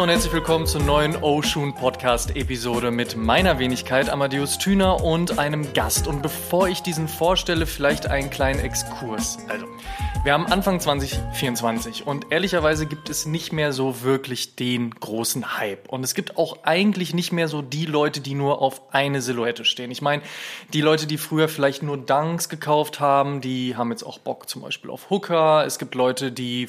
Und herzlich willkommen zur neuen Oshun Podcast Episode mit meiner Wenigkeit Amadeus Thüner und einem Gast. Und bevor ich diesen vorstelle, vielleicht einen kleinen Exkurs. Also, wir haben Anfang 2024 und ehrlicherweise gibt es nicht mehr so wirklich den großen Hype. Und es gibt auch eigentlich nicht mehr so die Leute, die nur auf eine Silhouette stehen. Ich meine, die Leute, die früher vielleicht nur Dunks gekauft haben, die haben jetzt auch Bock zum Beispiel auf Hooker. Es gibt Leute, die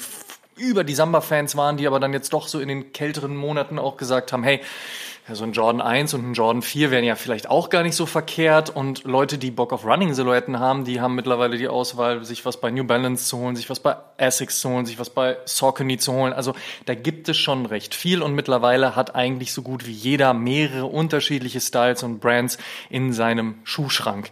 über die Samba-Fans waren, die aber dann jetzt doch so in den kälteren Monaten auch gesagt haben, hey, so ein Jordan 1 und ein Jordan 4 wären ja vielleicht auch gar nicht so verkehrt. Und Leute, die Bock auf Running-Silhouetten haben, die haben mittlerweile die Auswahl, sich was bei New Balance zu holen, sich was bei Essex zu holen, sich was bei Saucony zu holen. Also da gibt es schon recht viel und mittlerweile hat eigentlich so gut wie jeder mehrere unterschiedliche Styles und Brands in seinem Schuhschrank.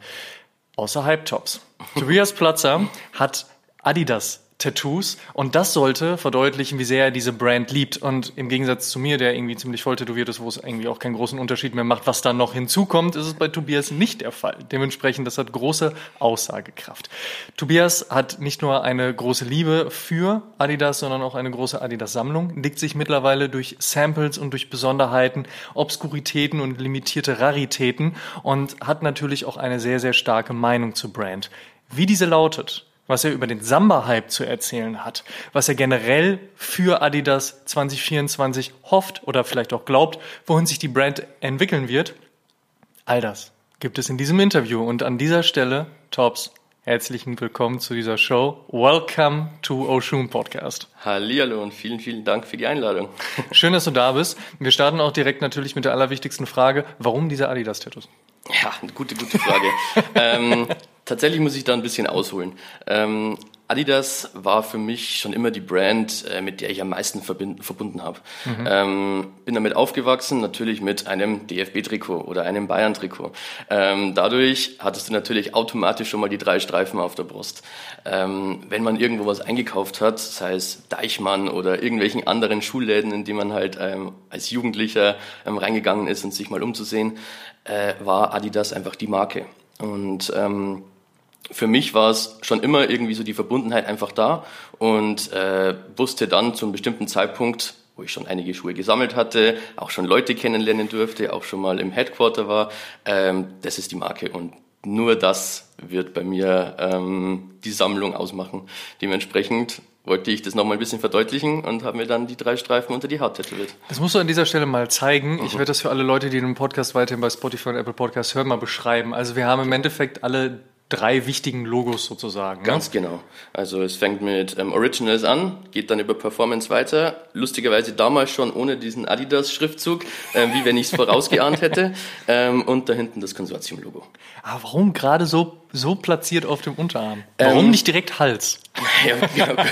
Außer Hype-Tops. Tobias Platzer hat Adidas Tattoos. Und das sollte verdeutlichen, wie sehr er diese Brand liebt. Und im Gegensatz zu mir, der irgendwie ziemlich voll tätowiert ist, wo es irgendwie auch keinen großen Unterschied mehr macht, was da noch hinzukommt, ist es bei Tobias nicht der Fall. Dementsprechend, das hat große Aussagekraft. Tobias hat nicht nur eine große Liebe für Adidas, sondern auch eine große Adidas-Sammlung, legt sich mittlerweile durch Samples und durch Besonderheiten, Obskuritäten und limitierte Raritäten und hat natürlich auch eine sehr, sehr starke Meinung zur Brand. Wie diese lautet, was er über den Samba-Hype zu erzählen hat, was er generell für Adidas 2024 hofft oder vielleicht auch glaubt, wohin sich die Brand entwickeln wird. All das gibt es in diesem Interview. Und an dieser Stelle, Tops, herzlichen Willkommen zu dieser Show. Welcome to Oshun Podcast. Hallihallo und vielen, vielen Dank für die Einladung. Schön, dass du da bist. Wir starten auch direkt natürlich mit der allerwichtigsten Frage. Warum diese Adidas-Tattoos? Ja, eine gute, gute Frage. ähm, tatsächlich muss ich da ein bisschen ausholen. Ähm, Adidas war für mich schon immer die Brand, äh, mit der ich am meisten verbunden habe. Mhm. Ähm, bin damit aufgewachsen, natürlich mit einem DFB-Trikot oder einem Bayern-Trikot. Ähm, dadurch hattest du natürlich automatisch schon mal die drei Streifen auf der Brust. Ähm, wenn man irgendwo was eingekauft hat, sei es Deichmann oder irgendwelchen anderen Schulläden, in die man halt ähm, als Jugendlicher ähm, reingegangen ist und sich mal umzusehen, äh, war Adidas einfach die Marke. Und ähm, für mich war es schon immer irgendwie so die Verbundenheit einfach da und äh, wusste dann zu einem bestimmten Zeitpunkt, wo ich schon einige Schuhe gesammelt hatte, auch schon Leute kennenlernen durfte, auch schon mal im Headquarter war, ähm, das ist die Marke und nur das wird bei mir ähm, die Sammlung ausmachen. Dementsprechend wollte ich das nochmal ein bisschen verdeutlichen und habe mir dann die drei Streifen unter die Haut tätowiert. Das musst du an dieser Stelle mal zeigen. Mhm. Ich werde das für alle Leute, die den Podcast weiterhin bei Spotify und Apple Podcast hören, mal beschreiben. Also wir haben im Endeffekt alle drei wichtigen Logos sozusagen. Ne? Ganz ne? genau. Also es fängt mit ähm, Originals an, geht dann über Performance weiter. Lustigerweise damals schon ohne diesen Adidas-Schriftzug, äh, wie wenn ich es vorausgeahnt hätte. Ähm, und da hinten das Konsortium-Logo. Aber ah, warum gerade so, so platziert auf dem Unterarm? Warum ähm, nicht direkt Hals? Ja, ja.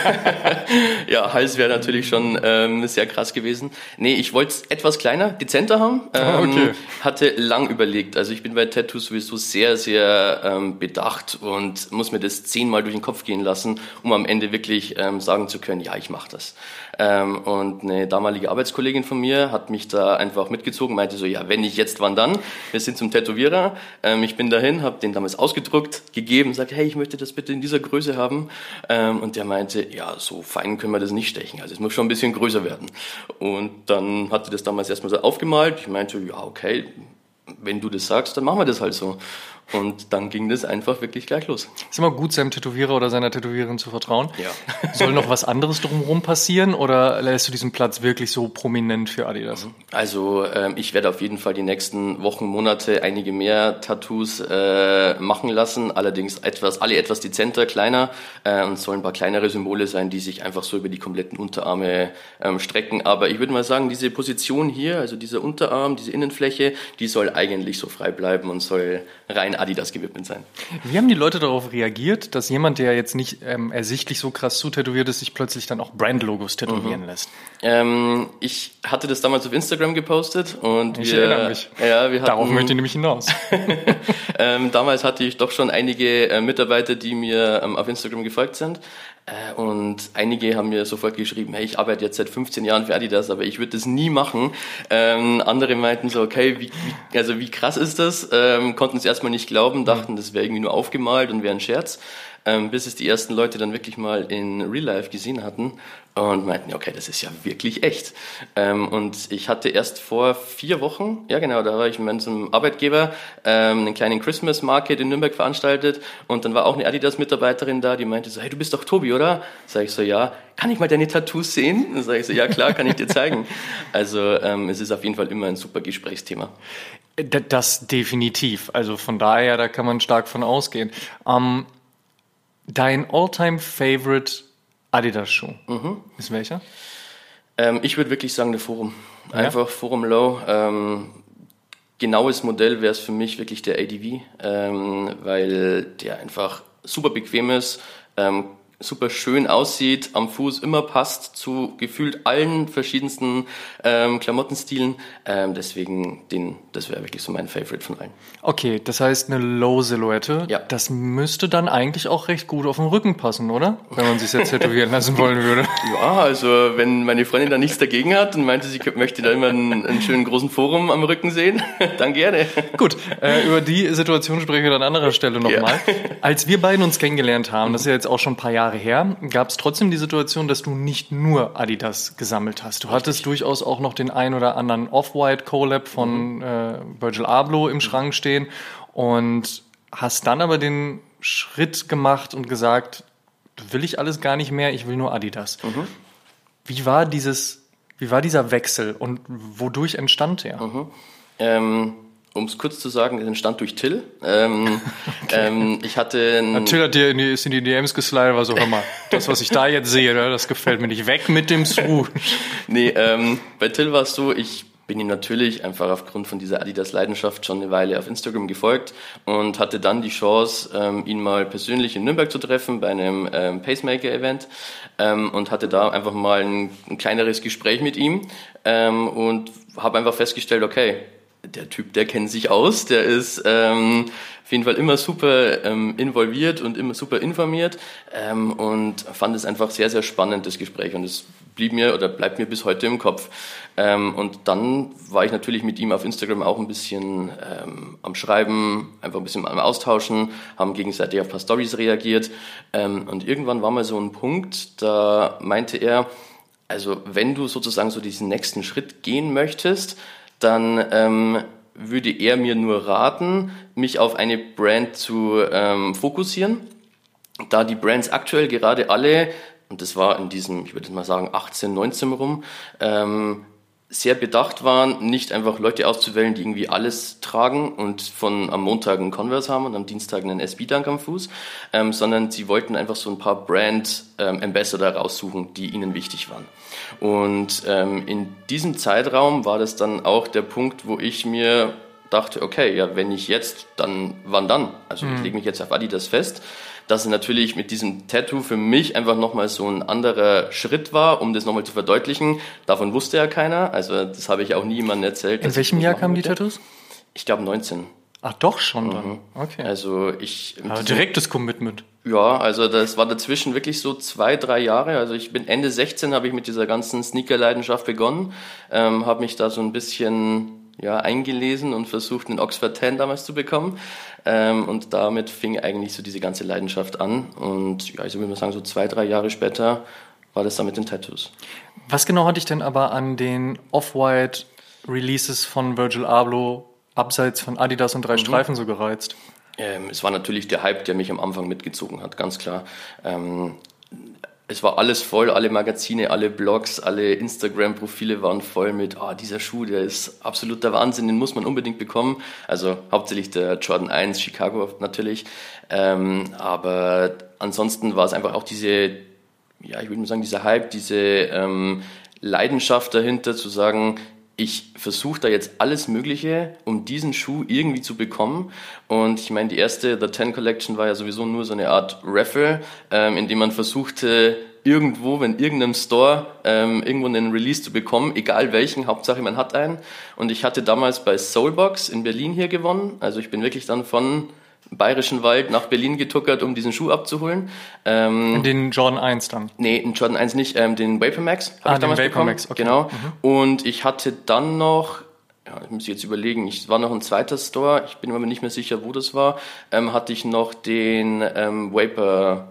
ja Hals wäre natürlich schon ähm, sehr krass gewesen. Nee, ich wollte es etwas kleiner, dezenter haben. Ah, ähm, okay. Hatte lang überlegt. Also ich bin bei Tattoos sowieso sehr, sehr ähm, bedacht und muss mir das zehnmal durch den Kopf gehen lassen, um am Ende wirklich ähm, sagen zu können, ja, ich mache das. Ähm, und eine damalige Arbeitskollegin von mir hat mich da einfach mitgezogen, meinte so, ja, wenn nicht jetzt, wann dann? Wir sind zum Tätowierer. Ähm, ich bin dahin, habe den damals ausgedruckt, gegeben, sagt, hey, ich möchte das bitte in dieser Größe haben. Ähm, und der meinte, ja, so fein können wir das nicht stechen. Also es muss schon ein bisschen größer werden. Und dann hatte das damals erstmal so aufgemalt. Ich meinte, ja, okay, wenn du das sagst, dann machen wir das halt so. Und dann ging das einfach wirklich gleich los. Ist immer gut, seinem Tätowierer oder seiner Tätowiererin zu vertrauen. Ja. Soll noch was anderes drumherum passieren oder lässt du diesen Platz wirklich so prominent für Adidas? Also ähm, ich werde auf jeden Fall die nächsten Wochen, Monate einige mehr Tattoos äh, machen lassen. Allerdings etwas, alle etwas dezenter, kleiner äh, und sollen ein paar kleinere Symbole sein, die sich einfach so über die kompletten Unterarme ähm, strecken. Aber ich würde mal sagen, diese Position hier, also dieser Unterarm, diese Innenfläche, die soll eigentlich so frei bleiben und soll rein Adidas gewidmet sein. Wie haben die Leute darauf reagiert, dass jemand, der jetzt nicht ähm, ersichtlich so krass zutätowiert ist, sich plötzlich dann auch Brandlogos tätowieren mhm. lässt? Ähm, ich hatte das damals auf Instagram gepostet und ich wir, erinnere mich. Ja, wir hatten, Darauf möchte ich nämlich hinaus. ähm, damals hatte ich doch schon einige äh, Mitarbeiter, die mir ähm, auf Instagram gefolgt sind. Äh, und einige haben mir sofort geschrieben, hey, ich arbeite jetzt seit 15 Jahren für Adidas, aber ich würde das nie machen. Ähm, andere meinten so, okay, wie, wie, also wie krass ist das? Ähm, konnten es erstmal nicht glauben, dachten, das wäre irgendwie nur aufgemalt und wäre ein Scherz. Ähm, bis es die ersten Leute dann wirklich mal in Real Life gesehen hatten und meinten, okay, das ist ja wirklich echt. Ähm, und ich hatte erst vor vier Wochen, ja genau, da war ich mit meinem Arbeitgeber ähm, einen kleinen Christmas Market in Nürnberg veranstaltet und dann war auch eine Adidas-Mitarbeiterin da, die meinte so, hey, du bist doch Tobi, oder? Sag ich so, ja. Kann ich mal deine Tattoos sehen? Dann sage ich so, ja klar, kann ich dir zeigen. Also ähm, es ist auf jeden Fall immer ein super Gesprächsthema. Das definitiv. Also von daher, da kann man stark von ausgehen. Ähm, dein all-time favorite Adidas-Schuh mhm. ist welcher? Ähm, ich würde wirklich sagen, der Forum. Einfach ja? Forum Low. Ähm, genaues Modell wäre es für mich wirklich der ADV, ähm, weil der einfach super bequem ist, ähm, super schön aussieht, am Fuß immer passt zu gefühlt allen verschiedensten ähm, Klamottenstilen. Ähm, deswegen, den, das wäre wirklich so mein Favorite von allen. Okay, das heißt eine Low-Silhouette. Ja. Das müsste dann eigentlich auch recht gut auf den Rücken passen, oder? Wenn man sich jetzt tätowieren lassen wollen würde. Ja, also wenn meine Freundin da nichts dagegen hat und meinte, sie möchte da immer einen, einen schönen großen Forum am Rücken sehen, dann gerne. Gut, äh, über die Situation sprechen wir an anderer Stelle nochmal. Ja. Als wir beiden uns kennengelernt haben, das ist ja jetzt auch schon ein paar Jahre Jahre her, gab es trotzdem die Situation, dass du nicht nur Adidas gesammelt hast. Du hattest durchaus auch noch den ein oder anderen Off-White Collab von mhm. äh, Virgil Abloh im mhm. Schrank stehen und hast dann aber den Schritt gemacht und gesagt, will ich alles gar nicht mehr, ich will nur Adidas. Mhm. Wie war dieses, wie war dieser Wechsel und wodurch entstand er? Mhm. Ähm um es kurz zu sagen, entstand durch Till. Ähm, okay. ähm, ich hatte ein Till hat dir in die, ist in die DMs geslidet, war so, hör mal, das, was ich da jetzt sehe, ne, das gefällt mir nicht. Weg mit dem Swoosh. nee, ähm, bei Till war es so, ich bin ihm natürlich einfach aufgrund von dieser Adidas-Leidenschaft schon eine Weile auf Instagram gefolgt und hatte dann die Chance, ähm, ihn mal persönlich in Nürnberg zu treffen bei einem ähm, Pacemaker-Event ähm, und hatte da einfach mal ein, ein kleineres Gespräch mit ihm ähm, und habe einfach festgestellt, okay, der Typ, der kennt sich aus, der ist ähm, auf jeden Fall immer super ähm, involviert und immer super informiert ähm, und fand es einfach sehr, sehr spannend, das Gespräch und es blieb mir oder bleibt mir bis heute im Kopf. Ähm, und dann war ich natürlich mit ihm auf Instagram auch ein bisschen ähm, am Schreiben, einfach ein bisschen am Austauschen, haben gegenseitig auf ein paar Stories reagiert ähm, und irgendwann war mal so ein Punkt, da meinte er, also wenn du sozusagen so diesen nächsten Schritt gehen möchtest, dann ähm, würde er mir nur raten, mich auf eine Brand zu ähm, fokussieren, da die Brands aktuell gerade alle, und das war in diesem, ich würde mal sagen, 18, 19 rum, ähm, sehr bedacht waren, nicht einfach Leute auszuwählen, die irgendwie alles tragen und von am Montag einen Converse haben und am Dienstag einen SB-Dunk am Fuß, ähm, sondern sie wollten einfach so ein paar Brand ähm, raussuchen, die ihnen wichtig waren. Und ähm, in diesem Zeitraum war das dann auch der Punkt, wo ich mir dachte, okay, ja, wenn nicht jetzt, dann wann dann? Also mhm. ich lege mich jetzt auf Adidas fest dass es natürlich mit diesem Tattoo für mich einfach nochmal so ein anderer Schritt war, um das nochmal zu verdeutlichen. Davon wusste ja keiner, also das habe ich auch nie jemandem erzählt. In welchem Jahr kamen die Tattoos? Ich glaube 19. Ach doch schon dann. Mhm. Okay. Also ich. Aber direktes Commitment. Ja, also das war dazwischen wirklich so zwei, drei Jahre. Also ich bin Ende 16 habe ich mit dieser ganzen Sneaker-Leidenschaft begonnen, ähm, habe mich da so ein bisschen ja, eingelesen und versucht, einen Oxford 10 damals zu bekommen. Ähm, und damit fing eigentlich so diese ganze Leidenschaft an. Und ja, ich würde mal sagen, so zwei, drei Jahre später war das dann mit den Tattoos. Was genau hatte ich denn aber an den Off-White Releases von Virgil Abloh abseits von Adidas und drei mhm. Streifen so gereizt? Ähm, es war natürlich der Hype, der mich am Anfang mitgezogen hat, ganz klar. Ähm, es war alles voll, alle Magazine, alle Blogs, alle Instagram-Profile waren voll mit, ah, dieser Schuh, der ist absoluter Wahnsinn, den muss man unbedingt bekommen. Also hauptsächlich der Jordan 1, Chicago natürlich. Ähm, aber ansonsten war es einfach auch diese, ja, ich würde mal sagen, dieser Hype, diese ähm, Leidenschaft dahinter zu sagen, ich versuche da jetzt alles Mögliche, um diesen Schuh irgendwie zu bekommen. Und ich meine, die erste The Ten Collection war ja sowieso nur so eine Art Raffle, ähm, in dem man versuchte, irgendwo, wenn irgendeinem Store ähm, irgendwo einen Release zu bekommen, egal welchen, Hauptsache man hat einen. Und ich hatte damals bei Soulbox in Berlin hier gewonnen. Also ich bin wirklich dann von Bayerischen Wald nach Berlin getuckert, um diesen Schuh abzuholen. Ähm, den Jordan 1 dann? Nee, den Jordan 1 nicht, ähm, den Vapor Max habe ah, ich damals den Vapor bekommen. Max, okay. Genau. Mhm. Und ich hatte dann noch ja, ich muss jetzt überlegen, ich war noch ein zweiter Store, ich bin mir nicht mehr sicher, wo das war, ähm, hatte ich noch den ähm, Vapor,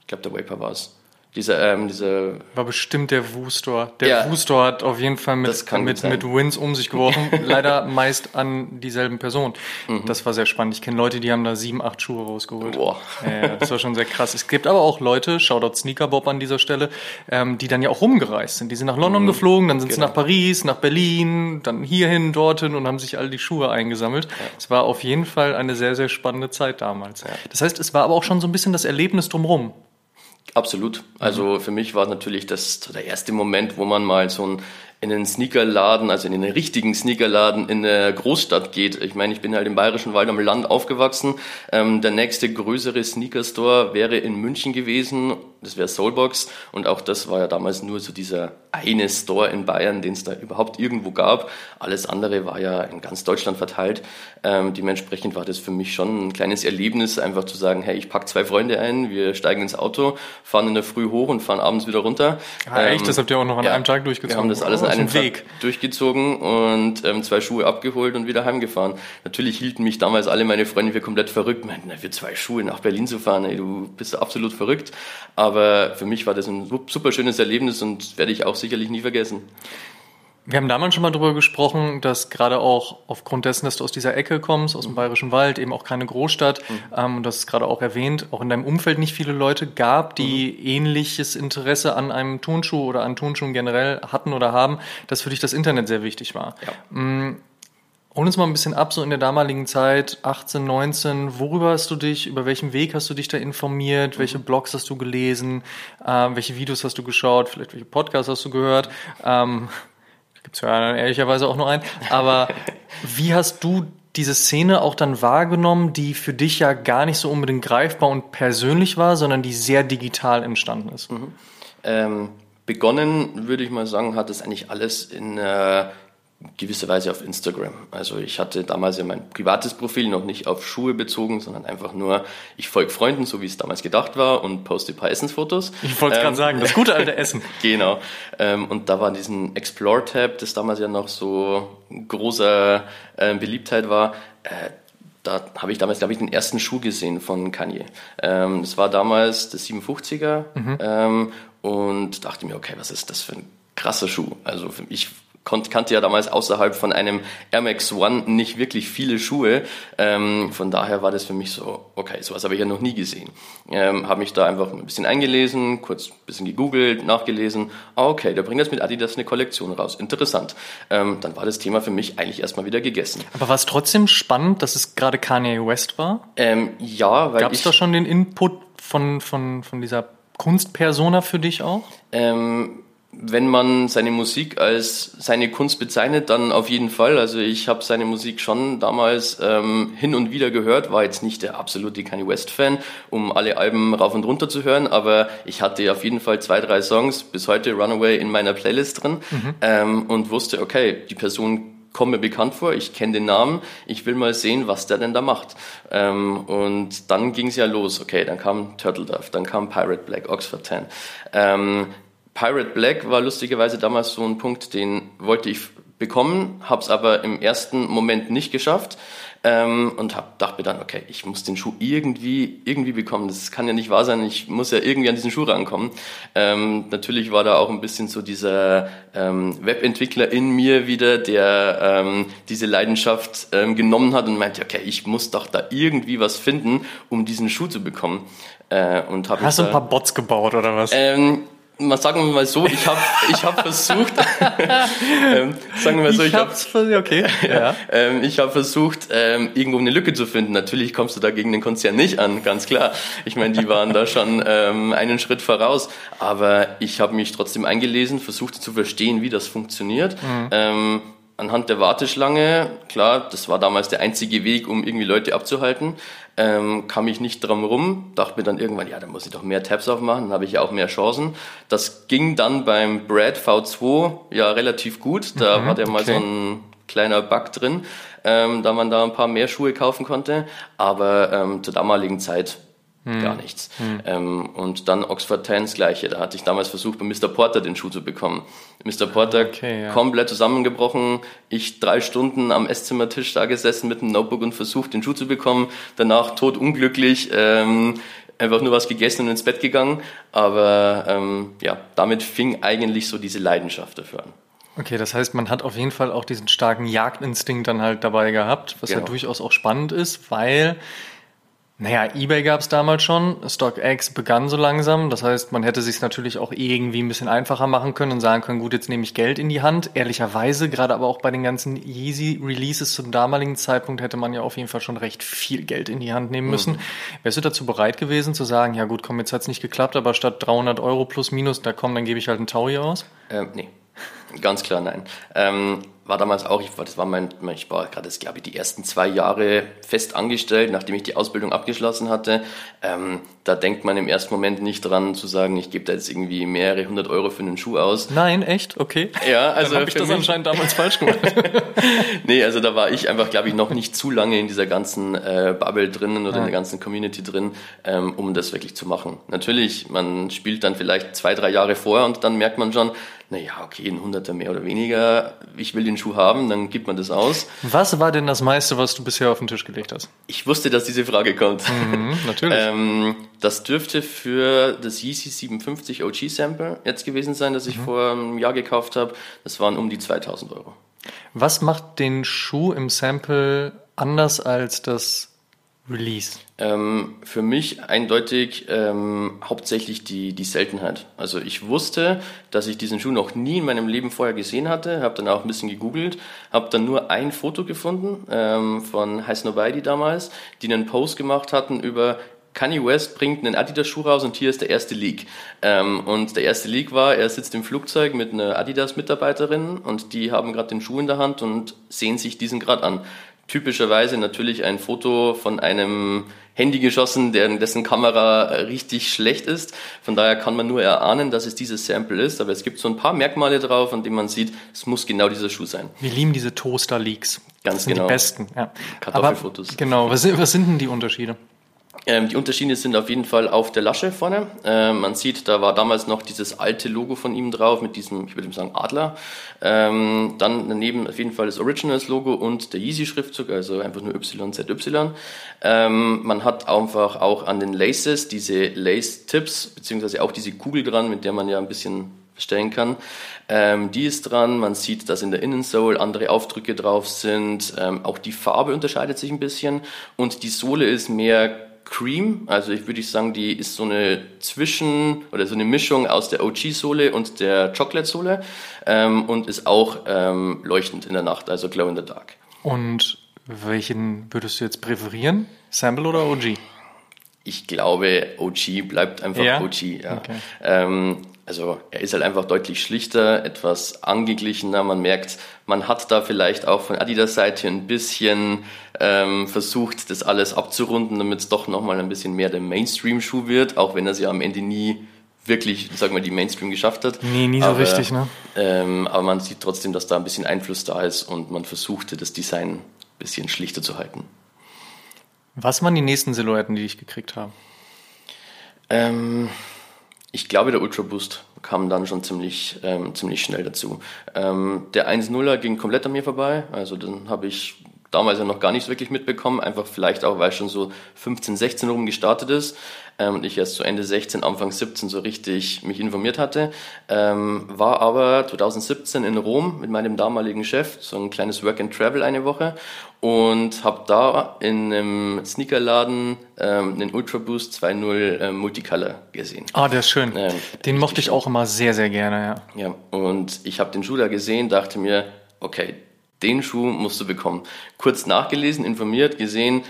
ich glaube der Vapor war es. Diese, ähm, diese War bestimmt der Woo-Store. Der ja, Woo-Store hat auf jeden Fall mit, mit, mit Wins um sich geworfen. Leider meist an dieselben Personen. Mhm. Das war sehr spannend. Ich kenne Leute, die haben da sieben, acht Schuhe rausgeholt. Boah. Ja, das war schon sehr krass. Es gibt aber auch Leute, Shoutout Sneakerbob an dieser Stelle, ähm, die dann ja auch rumgereist sind. Die sind nach London mhm. geflogen, dann sind genau. sie nach Paris, nach Berlin, dann hierhin, dorthin und haben sich all die Schuhe eingesammelt. Es ja. war auf jeden Fall eine sehr, sehr spannende Zeit damals. Das heißt, es war aber auch schon so ein bisschen das Erlebnis drumherum. Absolut. Also mhm. für mich war natürlich das der erste Moment, wo man mal so ein in einen Sneakerladen, also in einen richtigen Sneakerladen in der Großstadt geht. Ich meine, ich bin halt im Bayerischen Wald am Land aufgewachsen. Ähm, der nächste größere Sneaker-Store wäre in München gewesen. Das wäre Soulbox. Und auch das war ja damals nur so dieser eine Store in Bayern, den es da überhaupt irgendwo gab. Alles andere war ja in ganz Deutschland verteilt. Ähm, dementsprechend war das für mich schon ein kleines Erlebnis, einfach zu sagen, hey, ich pack zwei Freunde ein, wir steigen ins Auto, fahren in der Früh hoch und fahren abends wieder runter. Ah, echt? Ähm, das habt ihr auch noch an ja, einem Tag durchgezogen? Wir haben das alles einem Weg. Durchgezogen und ähm, zwei Schuhe abgeholt und wieder heimgefahren. Natürlich hielten mich damals alle meine Freunde für komplett verrückt, meinten, für zwei Schuhe nach Berlin zu fahren, ey, du bist absolut verrückt. Aber für mich war das ein super schönes Erlebnis und werde ich auch sicherlich nie vergessen. Wir haben damals schon mal darüber gesprochen, dass gerade auch aufgrund dessen, dass du aus dieser Ecke kommst, aus dem Bayerischen Wald, eben auch keine Großstadt, mhm. ähm, und das ist gerade auch erwähnt, auch in deinem Umfeld nicht viele Leute gab, die mhm. ähnliches Interesse an einem Turnschuh oder an Turnschuhen generell hatten oder haben, dass für dich das Internet sehr wichtig war. Ja. Mhm. Hol uns mal ein bisschen ab, so in der damaligen Zeit, 18, 19, worüber hast du dich, über welchen Weg hast du dich da informiert, welche mhm. Blogs hast du gelesen, äh, welche Videos hast du geschaut, vielleicht welche Podcasts hast du gehört, ähm, gibt's ja ehrlicherweise auch nur einen, aber wie hast du diese Szene auch dann wahrgenommen, die für dich ja gar nicht so unbedingt greifbar und persönlich war, sondern die sehr digital entstanden ist? Mhm. Ähm, begonnen, würde ich mal sagen, hat es eigentlich alles in äh, gewisse Weise auf Instagram. Also ich hatte damals ja mein privates Profil noch nicht auf Schuhe bezogen, sondern einfach nur, ich folge Freunden, so wie es damals gedacht war und poste ein paar Essensfotos. Ich wollte es ähm, gerade sagen, das gute alte Essen. genau. Ähm, und da war diesen Explore-Tab, das damals ja noch so großer äh, Beliebtheit war, äh, da habe ich damals, glaube ich, den ersten Schuh gesehen von Kanye. Ähm, das war damals der 57er mhm. ähm, und dachte mir, okay, was ist das für ein krasser Schuh? Also für mich kannte ja damals außerhalb von einem Air Max One nicht wirklich viele Schuhe. Ähm, von daher war das für mich so, okay, sowas habe ich ja noch nie gesehen. Ähm, habe mich da einfach ein bisschen eingelesen, kurz ein bisschen gegoogelt, nachgelesen. Ah, okay, der bringt jetzt mit Adidas eine Kollektion raus. Interessant. Ähm, dann war das Thema für mich eigentlich erstmal wieder gegessen. Aber war es trotzdem spannend, dass es gerade Kanye West war? Ähm, ja, weil Gab es da schon den Input von, von, von dieser Kunstpersona für dich auch? Ähm, wenn man seine Musik als seine Kunst bezeichnet, dann auf jeden Fall. Also ich habe seine Musik schon damals ähm, hin und wieder gehört, war jetzt nicht der absolute Kanye West-Fan, um alle Alben rauf und runter zu hören, aber ich hatte auf jeden Fall zwei, drei Songs, bis heute Runaway in meiner Playlist drin mhm. ähm, und wusste, okay, die Person kommt mir bekannt vor, ich kenne den Namen, ich will mal sehen, was der denn da macht. Ähm, und dann ging es ja los, okay, dann kam Turtle Dove, dann kam Pirate Black, Oxford 10. Ähm, Pirate Black war lustigerweise damals so ein Punkt, den wollte ich bekommen, habe es aber im ersten Moment nicht geschafft ähm, und hab, dachte mir dann, okay, ich muss den Schuh irgendwie irgendwie bekommen. Das kann ja nicht wahr sein. Ich muss ja irgendwie an diesen Schuh rankommen. Ähm, natürlich war da auch ein bisschen so dieser ähm, Webentwickler in mir wieder, der ähm, diese Leidenschaft ähm, genommen hat und meinte, okay, ich muss doch da irgendwie was finden, um diesen Schuh zu bekommen. Äh, und hab Hast du ein paar Bots gebaut oder was? Ähm, mal sagen wir mal so, ich habe ich hab versucht, ähm, sagen wir mal so, ich, ich habe okay, ja. ähm, ich habe versucht, ähm, irgendwo eine Lücke zu finden. Natürlich kommst du da gegen den Konzern nicht an, ganz klar. Ich meine, die waren da schon ähm, einen Schritt voraus, aber ich habe mich trotzdem eingelesen, versucht zu verstehen, wie das funktioniert. Mhm. Ähm, anhand der Warteschlange, klar, das war damals der einzige Weg, um irgendwie Leute abzuhalten, ähm, kam ich nicht drum rum, dachte mir dann irgendwann, ja, da muss ich doch mehr Tabs aufmachen, dann habe ich ja auch mehr Chancen. Das ging dann beim Brad V2 ja relativ gut, da mhm, war der mal okay. so ein kleiner Bug drin, ähm, da man da ein paar mehr Schuhe kaufen konnte, aber ähm, zur damaligen Zeit Hm. Gar nichts. Hm. Ähm, und dann Oxford 10 das gleiche. Da hatte ich damals versucht, bei Mr. Porter den Schuh zu bekommen. Mr. Porter okay, ja. komplett zusammengebrochen. Ich drei Stunden am Esszimmertisch da gesessen mit einem Notebook und versucht, den Schuh zu bekommen. Danach tot unglücklich. Ähm, einfach nur was gegessen und ins Bett gegangen. Aber ähm, ja, damit fing eigentlich so diese Leidenschaft dafür an. Okay, das heißt, man hat auf jeden Fall auch diesen starken Jagdinstinkt dann halt dabei gehabt, was genau. ja durchaus auch spannend ist, weil naja, eBay gab es damals schon, StockX begann so langsam. Das heißt, man hätte sich natürlich auch irgendwie ein bisschen einfacher machen können und sagen können, gut, jetzt nehme ich Geld in die Hand. Ehrlicherweise, gerade aber auch bei den ganzen Yeezy Releases zum damaligen Zeitpunkt hätte man ja auf jeden Fall schon recht viel Geld in die Hand nehmen mhm. müssen. Mhm. Wärst du dazu bereit gewesen zu sagen, ja gut, komm, jetzt hat's nicht geklappt, aber statt 300 Euro plus minus, da komm, dann gebe ich halt einen Taui aus? Ähm, nee. Ganz klar nein. Ähm, war damals auch, ich war, das war mein, ich war gerade, glaube ich, die ersten zwei Jahre fest angestellt, nachdem ich die Ausbildung abgeschlossen hatte. Ähm, da denkt man im ersten Moment nicht dran zu sagen, ich gebe da jetzt irgendwie mehrere hundert Euro für einen Schuh aus. Nein, echt? Okay. Ja, also habe ich das mich, anscheinend damals falsch gemacht. nee, also da war ich einfach, glaube ich, noch nicht zu lange in dieser ganzen äh, Bubble drinnen oder ja. in der ganzen Community drin, ähm, um das wirklich zu machen. Natürlich, man spielt dann vielleicht zwei, drei Jahre vorher und dann merkt man schon, naja, okay, ein Hunderter mehr oder weniger, ich will den Schuh haben, dann gibt man das aus. Was war denn das meiste, was du bisher auf den Tisch gelegt hast? Ich wusste, dass diese Frage kommt. Mhm, natürlich. ähm, das dürfte für das Yeezy 57 OG Sample jetzt gewesen sein, das ich mhm. vor einem Jahr gekauft habe. Das waren um die 2000 Euro. Was macht den Schuh im Sample anders als das Release? Ähm, für mich eindeutig ähm, hauptsächlich die, die Seltenheit. Also ich wusste, dass ich diesen Schuh noch nie in meinem Leben vorher gesehen hatte, habe dann auch ein bisschen gegoogelt, habe dann nur ein Foto gefunden ähm, von Heiß Nobody damals, die einen Post gemacht hatten über Kanye West bringt einen Adidas-Schuh raus und hier ist der erste Leak. Ähm, und der erste Leak war, er sitzt im Flugzeug mit einer Adidas-Mitarbeiterin und die haben gerade den Schuh in der Hand und sehen sich diesen gerade an typischerweise natürlich ein Foto von einem Handy geschossen, deren, dessen Kamera richtig schlecht ist. Von daher kann man nur erahnen, dass es dieses Sample ist. Aber es gibt so ein paar Merkmale drauf, an denen man sieht, es muss genau dieser Schuh sein. Wir lieben diese Toaster-Leaks. Ganz das sind genau. die besten. Ja. Kartoffelfotos. Aber, genau. Was sind, was sind denn die Unterschiede? Ähm, die Unterschiede sind auf jeden Fall auf der Lasche vorne. Ähm, man sieht, da war damals noch dieses alte Logo von ihm drauf mit diesem, ich würde sagen, Adler. Ähm, dann daneben auf jeden Fall das Originals-Logo und der Yeezy-Schriftzug, also einfach nur YZY. Ähm, man hat einfach auch an den Laces diese Lace-Tips, beziehungsweise auch diese Kugel dran, mit der man ja ein bisschen verstellen kann. Ähm, die ist dran, man sieht, dass in der Innensole andere Aufdrücke drauf sind. Ähm, auch die Farbe unterscheidet sich ein bisschen und die Sohle ist mehr Cream. Also ich würde sagen, die ist so eine Zwischen- oder so eine Mischung aus der OG-Sohle und der Chocolate-Sohle ähm, und ist auch ähm, leuchtend in der Nacht, also glow in the dark. Und welchen würdest du jetzt präferieren? Sample oder OG? Ich glaube, OG bleibt einfach ja? OG. Ja. Okay. Ähm, also er ist halt einfach deutlich schlichter, etwas angeglichener. Man merkt, man hat da vielleicht auch von Adidas Seite ein bisschen ähm, versucht, das alles abzurunden, damit es doch nochmal ein bisschen mehr der Mainstream-Schuh wird, auch wenn er es ja am Ende nie wirklich, sagen wir, die Mainstream geschafft hat. Nee, nie so aber, richtig, ne? Ähm, aber man sieht trotzdem, dass da ein bisschen Einfluss da ist und man versuchte, das Design ein bisschen schlichter zu halten. Was waren die nächsten Silhouetten, die ich gekriegt habe? Ähm, ich glaube, der Ultra Boost kam dann schon ziemlich, ähm, ziemlich schnell dazu. Ähm, der 1.0er ging komplett an mir vorbei. Also dann habe ich damals ja noch gar nichts wirklich mitbekommen. Einfach vielleicht auch, weil schon so 15, 16 rum gestartet ist ähm, und ich erst so Ende 16, Anfang 17 so richtig mich informiert hatte. Ähm, war aber 2017 in Rom mit meinem damaligen Chef, so ein kleines Work and Travel eine Woche und habe da in einem Sneakerladen ähm, einen Ultra Boost 2.0 ähm, Multicolor gesehen. Ah, der ist schön. Ähm, den mochte ich auch immer sehr, sehr gerne, ja. Ja, und ich habe den Schuh da gesehen, dachte mir, okay, den Schuh musst du bekommen. Kurz nachgelesen, informiert, gesehen,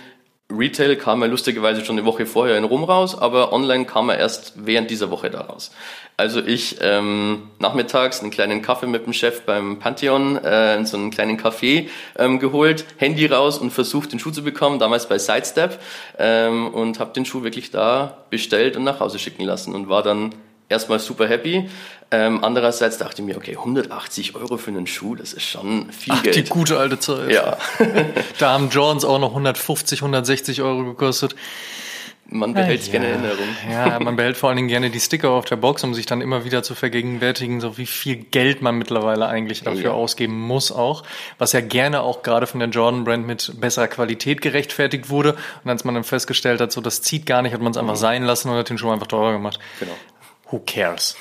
Retail kam er lustigerweise schon eine Woche vorher in Rom raus, aber online kam er erst während dieser Woche da raus. Also ich ähm, nachmittags einen kleinen Kaffee mit dem Chef beim Pantheon, äh, in so einen kleinen Café ähm, geholt, Handy raus und versucht den Schuh zu bekommen, damals bei Sidestep ähm, und habe den Schuh wirklich da bestellt und nach Hause schicken lassen und war dann erstmal super happy. Ähm, andererseits dachte ich mir, okay, 180 Euro für einen Schuh, das ist schon viel Ach, Geld. die gute alte Zeit. Ja. da haben Jordans auch noch 150, 160 Euro gekostet. man behält es ja. gerne in Erinnerung. Ja, man behält vor allen Dingen gerne die Sticker auf der Box, um sich dann immer wieder zu vergegenwärtigen, so wie viel Geld man mittlerweile eigentlich dafür Ja. ausgeben muss auch. Was ja gerne auch gerade von der Jordan Brand mit besserer Qualität gerechtfertigt wurde. Und als man dann festgestellt hat, so das zieht gar nicht, hat man es einfach sein lassen und hat den Schuh einfach teurer gemacht. Genau. Who cares?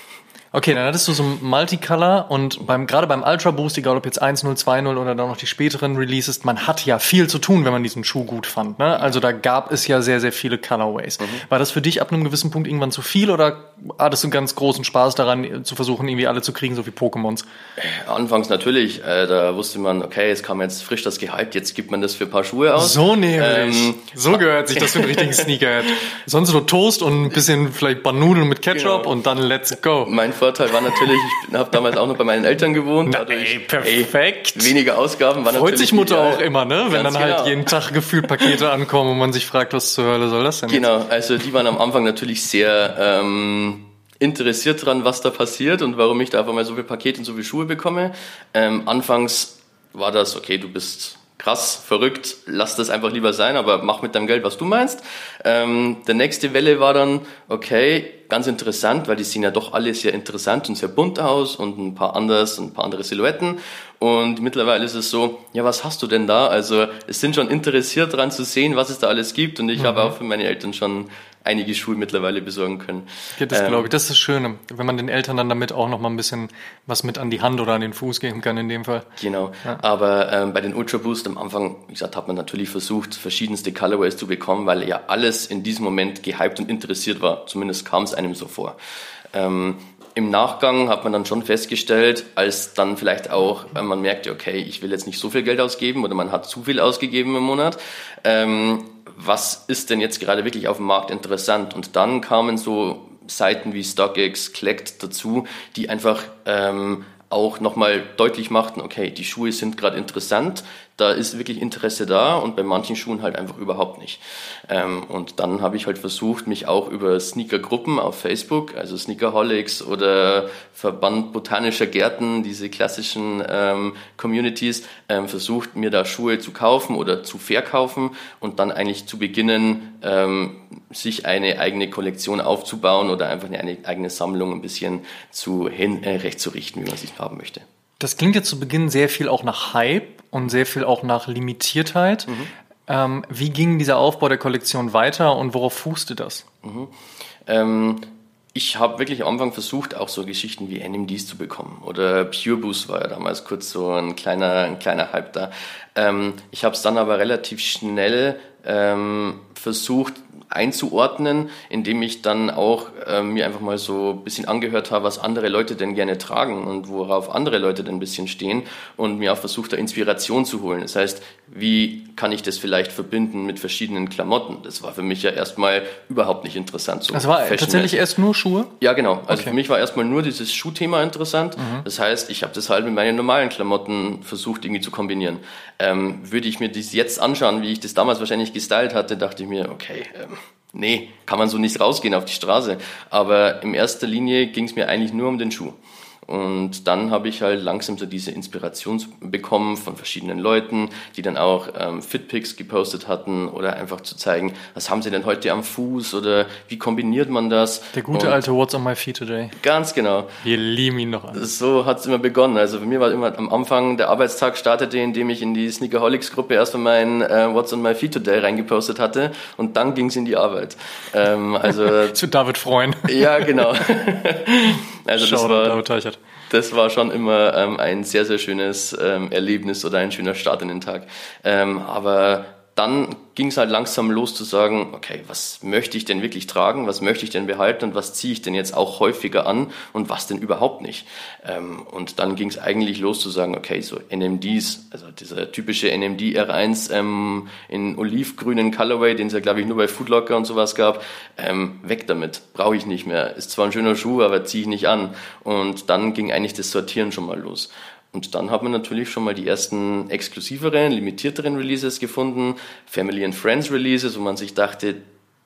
Okay, dann hattest du so ein Multicolor und beim, gerade beim Ultra Boost, egal ob jetzt 1.0, 2.0 oder dann noch die späteren Releases, man hat ja viel zu tun, wenn man diesen Schuh gut fand. Ne? Also da gab es ja sehr, sehr viele Colorways. War das für dich ab einem gewissen Punkt irgendwann zu viel oder hattest du einen ganz großen Spaß daran, zu versuchen, irgendwie alle zu kriegen, so wie Pokémons? Anfangs natürlich, äh, da wusste man, okay, es kam jetzt frisch das Gehalt, jetzt gibt man das für ein paar Schuhe aus. So nämlich. Ähm, so gehört sich das für einen richtigen Sneakerhead. Sonst nur Toast und ein bisschen vielleicht Banudeln mit Ketchup Genau. und dann let's go. Mein Vorteil war natürlich, ich habe damals auch noch bei meinen Eltern gewohnt. Dadurch, ey, perfekt. Ey, weniger Ausgaben war Freut sich Mutter auch immer, ne? Wenn dann halt genau. jeden Tag gefühlt Pakete ankommen und man sich fragt, was zur Hölle soll das denn? Genau, also die waren am Anfang natürlich sehr ähm, interessiert dran, was da passiert und warum ich da einfach mal so viel Pakete und so viele Schuhe bekomme. Ähm, anfangs war das, okay, du bist krass, verrückt, lass das einfach lieber sein, aber mach mit deinem Geld, was du meinst. Ähm, der nächste Welle war dann, okay, ganz interessant, weil die sehen ja doch alle sehr interessant und sehr bunt aus und ein paar anders und ein paar andere Silhouetten. Und mittlerweile ist es so, ja, was hast du denn da? Also es sind schon interessiert dran zu sehen, was es da alles gibt. Und ich habe auch für meine Eltern schon einige Schuhe mittlerweile besorgen können. Ja, das Ähm, glaube ich. Das ist das Schöne, wenn man den Eltern dann damit auch noch mal ein bisschen was mit an die Hand oder an den Fuß geben kann in dem Fall. Genau. Aber ähm, bei den Ultra Boost am Anfang, wie gesagt, hat man natürlich versucht, verschiedenste Colorways zu bekommen, weil ja alles in diesem Moment gehypt und interessiert war. Zumindest kam es einem so vor. Ähm, Im Nachgang hat man dann schon festgestellt, als dann vielleicht auch äh, man merkte, okay, ich will jetzt nicht so viel Geld ausgeben oder man hat zu viel ausgegeben im Monat. Ähm, was ist denn jetzt gerade wirklich auf dem Markt interessant? Und dann kamen so Seiten wie StockX, Collect dazu, die einfach ähm, auch nochmal deutlich machten, okay, die Schuhe sind gerade interessant, da ist wirklich Interesse da und bei manchen Schuhen halt einfach überhaupt nicht. Ähm, und dann habe ich halt versucht, mich auch über Sneakergruppen auf Facebook, also Sneakerholics oder Verband Botanischer Gärten, diese klassischen ähm, Communities, ähm, versucht, mir da Schuhe zu kaufen oder zu verkaufen und dann eigentlich zu beginnen, ähm, sich eine eigene Kollektion aufzubauen oder einfach eine eigene Sammlung ein bisschen zu hin, äh, recht zu richten, wie man sich haben möchte. Das klingt jetzt zu Beginn sehr viel auch nach Hype und sehr viel auch nach Limitiertheit. Ähm, wie ging dieser Aufbau der Kollektion weiter und worauf fußte das? Ähm, ich habe wirklich am Anfang versucht, auch so Geschichten wie NMDs zu bekommen. Oder Pure Boost war ja damals kurz so ein kleiner, ein kleiner Hype da. Ähm, ich habe es dann aber relativ schnell ähm, versucht einzuordnen, indem ich dann auch ähm, mir einfach mal so ein bisschen angehört habe, was andere Leute denn gerne tragen und worauf andere Leute denn ein bisschen stehen und mir auch versucht, da Inspiration zu holen. Das heißt, wie kann ich das vielleicht verbinden mit verschiedenen Klamotten? Das war für mich ja erstmal überhaupt nicht interessant. So Das war Fashion- tatsächlich erst nur Schuhe? ja, genau. Also Okay. für mich war erstmal nur dieses Schuhthema interessant. Das heißt, ich habe das halt mit meinen normalen Klamotten versucht irgendwie zu kombinieren. Ähm, würde ich mir das jetzt anschauen, wie ich das damals wahrscheinlich gestylt hatte, dachte ich mir, okay, ähm, nee, kann man so nicht rausgehen auf die Straße. Aber in erster Linie ging es mir eigentlich nur um den Schuh. Und dann habe ich halt langsam so diese Inspiration bekommen von verschiedenen Leuten, die dann auch ähm, Fitpics gepostet hatten oder einfach zu zeigen, was haben sie denn heute am Fuß oder wie kombiniert man das. Der gute Und alte What's on my feet today. Ganz genau. Wir lieben ihn noch an. So hat es immer begonnen. Also bei mir war immer am Anfang der Arbeitstag startete, indem ich in die Sneakerholics-Gruppe erstmal mein äh, What's on my feet today reingepostet hatte und dann ging es in die Arbeit. Ähm, also Zu David freuen. ja, genau. also das Shoutout war, David Teichert. das war schon immer ähm, ein sehr, sehr schönes ähm, Erlebnis oder ein schöner Start in den Tag. Ähm, aber dann ging es halt langsam los zu sagen, okay, was möchte ich denn wirklich tragen, was möchte ich denn behalten und was ziehe ich denn jetzt auch häufiger an und was denn überhaupt nicht. Ähm, und dann ging es eigentlich los zu sagen, okay, so NMDs, also dieser typische NMD R1 ähm, in olivgrünen Colorway, den es ja glaube ich nur bei Foodlocker und sowas gab, ähm, weg damit, brauche ich nicht mehr. Ist zwar ein schöner Schuh, aber ziehe ich nicht an. Und dann ging eigentlich das Sortieren schon mal los. Und dann hat man natürlich schon mal die ersten exklusiveren, limitierteren Releases gefunden, Family and Friends Releases, wo man sich dachte,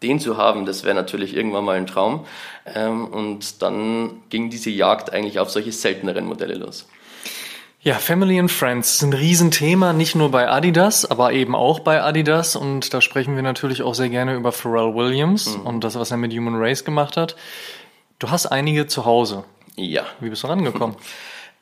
den zu haben, das wäre natürlich irgendwann mal ein Traum. Ähm, und dann ging diese Jagd eigentlich auf solche selteneren Modelle los. Ja, Family and Friends ist ein Riesenthema, nicht nur bei Adidas, aber eben auch bei Adidas. Und da sprechen wir natürlich auch sehr gerne über Pharrell Williams mhm. und das, was er mit Human Race gemacht hat. Du hast einige zu Hause. Ja. Wie bist du rangekommen?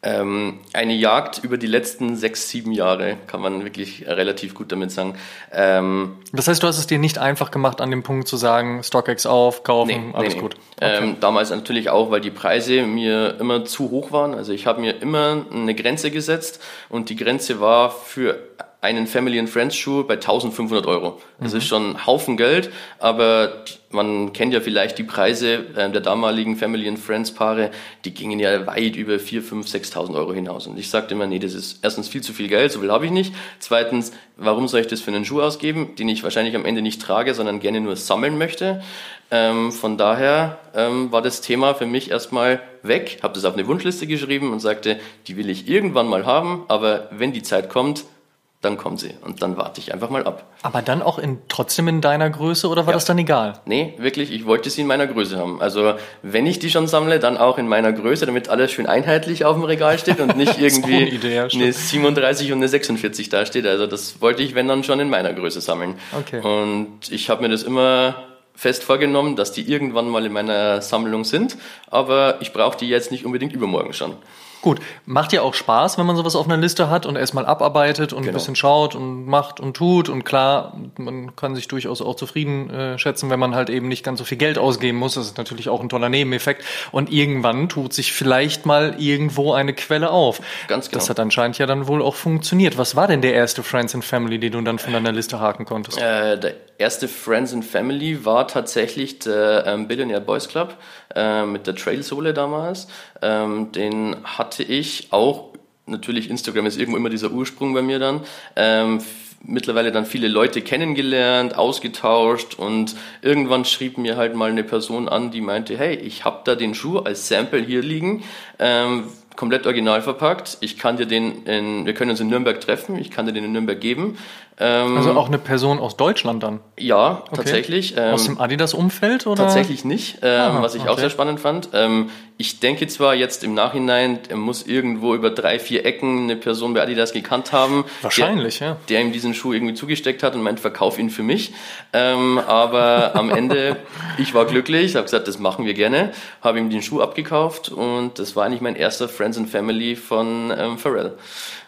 Ähm, eine Jagd über die letzten sechs, sieben Jahre, kann man wirklich relativ gut damit sagen. Ähm, das heißt, du hast es dir nicht einfach gemacht, an dem Punkt zu sagen, StockX auf, kaufen, nee, alles nee, gut. Okay. Ähm, damals natürlich auch, weil die Preise mir immer zu hoch waren. Also ich habe mir immer eine Grenze gesetzt und die Grenze war für einen Family and Friends Schuh bei 1500 Euro. Das mhm. ist schon ein Haufen Geld, aber man kennt ja vielleicht die Preise äh, der damaligen Family and Friends Paare, die gingen ja weit über 4, 5, 6.000 Euro hinaus. Und ich sagte immer, nee, das ist erstens viel zu viel Geld, so viel habe ich nicht. Zweitens, warum soll ich das für einen Schuh ausgeben, den ich wahrscheinlich am Ende nicht trage, sondern gerne nur sammeln möchte? Ähm, von daher ähm, war das Thema für mich erstmal weg, habe das auf eine Wunschliste geschrieben und sagte, die will ich irgendwann mal haben, aber wenn die Zeit kommt, dann kommen sie und dann warte ich einfach mal ab. Aber dann auch in, trotzdem in deiner Größe oder war ja. das dann egal? Nee, wirklich, ich wollte sie in meiner Größe haben. Also wenn ich die schon sammle, dann auch in meiner Größe, damit alles schön einheitlich auf dem Regal steht und nicht irgendwie eine, Idee, ja, eine 37 und eine 46 da steht. Also das wollte ich, wenn dann schon in meiner Größe sammeln. Okay. Und ich habe mir das immer fest vorgenommen, dass die irgendwann mal in meiner Sammlung sind, aber ich brauche die jetzt nicht unbedingt übermorgen schon. Gut, macht ja auch Spaß, wenn man sowas auf einer Liste hat und erstmal abarbeitet und genau. ein bisschen schaut und macht und tut. Und klar, man kann sich durchaus auch zufrieden äh, schätzen, wenn man halt eben nicht ganz so viel Geld ausgeben muss. Das ist natürlich auch ein toller Nebeneffekt. Und irgendwann tut sich vielleicht mal irgendwo eine Quelle auf. Ganz genau. Das hat anscheinend ja dann wohl auch funktioniert. Was war denn der erste Friends and Family, den du dann von deiner Liste haken konntest? Äh, der erste Friends and Family war tatsächlich der ähm, Billionaire Boys Club äh, mit der Trailsohle damals. Ähm, den hatte ich auch, natürlich Instagram ist irgendwo immer dieser Ursprung bei mir dann, ähm, mittlerweile dann viele Leute kennengelernt, ausgetauscht und irgendwann schrieb mir halt mal eine Person an, die meinte, hey, ich habe da den Schuh als Sample hier liegen, ähm, komplett original verpackt. Ich kann dir den, in, wir können uns in Nürnberg treffen, ich kann dir den in Nürnberg geben. Ähm, also auch eine Person aus Deutschland dann? Ja, okay. tatsächlich. Ähm, aus dem Adidas-Umfeld oder? Tatsächlich nicht, ähm, Aha, was ich okay. auch sehr spannend fand. Ich denke zwar jetzt im Nachhinein, er muss irgendwo über drei, vier Ecken eine Person bei Adidas gekannt haben. Wahrscheinlich, der, ja. Der ihm diesen Schuh irgendwie zugesteckt hat und meint, verkauf ihn für mich. Ähm, aber am Ende, ich war glücklich, habe gesagt, das machen wir gerne, habe ihm den Schuh abgekauft und das war eigentlich mein erster Friends and Family von ähm, Pharrell.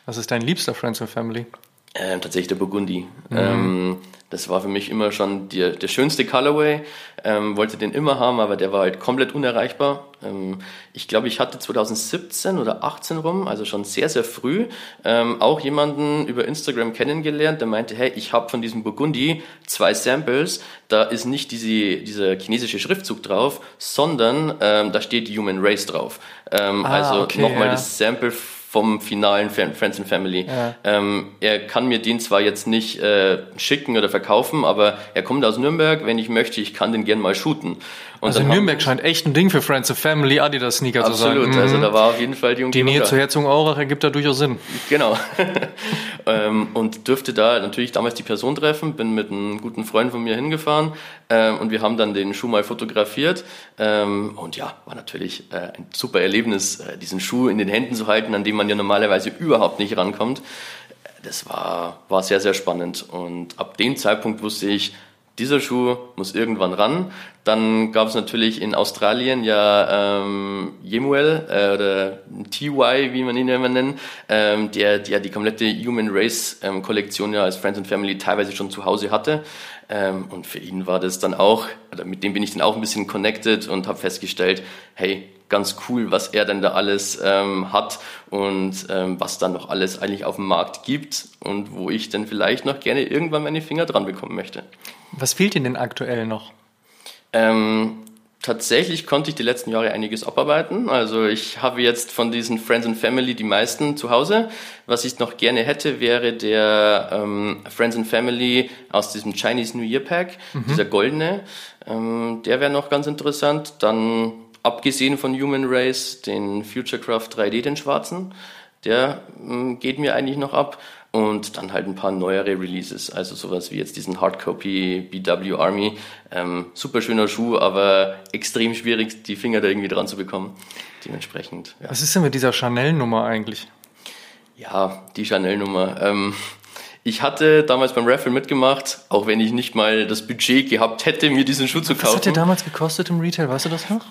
Was ist dein liebster Friends and Family? Ähm, tatsächlich der Burgundi. Mhm. Ähm, das war für mich immer schon die, der schönste Colorway. Ähm, wollte den immer haben, aber der war halt komplett unerreichbar. Ähm, ich glaube, ich hatte 2017 oder 18 rum, also schon sehr, sehr früh, ähm, auch jemanden über Instagram kennengelernt, der meinte, hey, ich habe von diesem Burgundi zwei Samples, da ist nicht diese, dieser chinesische Schriftzug drauf, sondern ähm, da steht Human Race drauf. Ähm, ah, also okay, nochmal ja. das Sample vom finalen Friends and Family. Ja. Ähm, er kann mir den zwar jetzt nicht äh, schicken oder verkaufen, aber er kommt aus Nürnberg. Wenn ich möchte, ich kann den gern mal shooten. Und also Nürnberg scheint echt ein Ding für Friends and Family Adidas Sneaker zu sein. Absolut, also mhm. da war auf jeden Fall die Umgebung Die Nähe zur Herzog Aurach ergibt da durchaus Sinn. Genau. ähm, und dürfte da natürlich damals die Person treffen, bin mit einem guten Freund von mir hingefahren ähm, und wir haben dann den Schuh mal fotografiert. Ähm, und ja, war natürlich äh, ein super Erlebnis, äh, diesen Schuh in den Händen zu halten, an dem man ja normalerweise überhaupt nicht rankommt. Das war, war sehr, sehr spannend. Und ab dem Zeitpunkt wusste ich, dieser Schuh muss irgendwann ran. Dann gab es natürlich in Australien ja ähm, Yemuel äh, oder TY, wie man ihn immer nennt, ähm, der, der die komplette Human Race ähm, Kollektion ja als Friends and Family teilweise schon zu Hause hatte. Ähm, und für ihn war das dann auch, oder mit dem bin ich dann auch ein bisschen connected und habe festgestellt, hey, ganz cool, was er denn da alles ähm, hat und ähm, was dann noch alles eigentlich auf dem Markt gibt und wo ich dann vielleicht noch gerne irgendwann meine Finger dran bekommen möchte. Was fehlt Ihnen denn aktuell noch? Ähm, tatsächlich konnte ich die letzten Jahre einiges abarbeiten. Also ich habe jetzt von diesen Friends and Family die meisten zu Hause. Was ich noch gerne hätte, wäre der ähm, Friends and Family aus diesem Chinese New Year Pack, mhm. dieser goldene. Ähm, der wäre noch ganz interessant. Dann abgesehen von Human Race den Futurecraft 3D, den schwarzen. Der ähm, geht mir eigentlich noch ab und dann halt ein paar neuere Releases, also sowas wie jetzt diesen Hardcopy BW Army. Ähm, super schöner Schuh, aber extrem schwierig, die Finger da irgendwie dran zu bekommen. Dementsprechend. Ja. Was ist denn mit dieser Chanel-Nummer eigentlich? Ja, die Chanel-Nummer. Ähm, ich hatte damals beim Raffle mitgemacht, auch wenn ich nicht mal das Budget gehabt hätte, mir diesen Schuh zu kaufen. Was hat der damals gekostet im Retail? Weißt du das noch?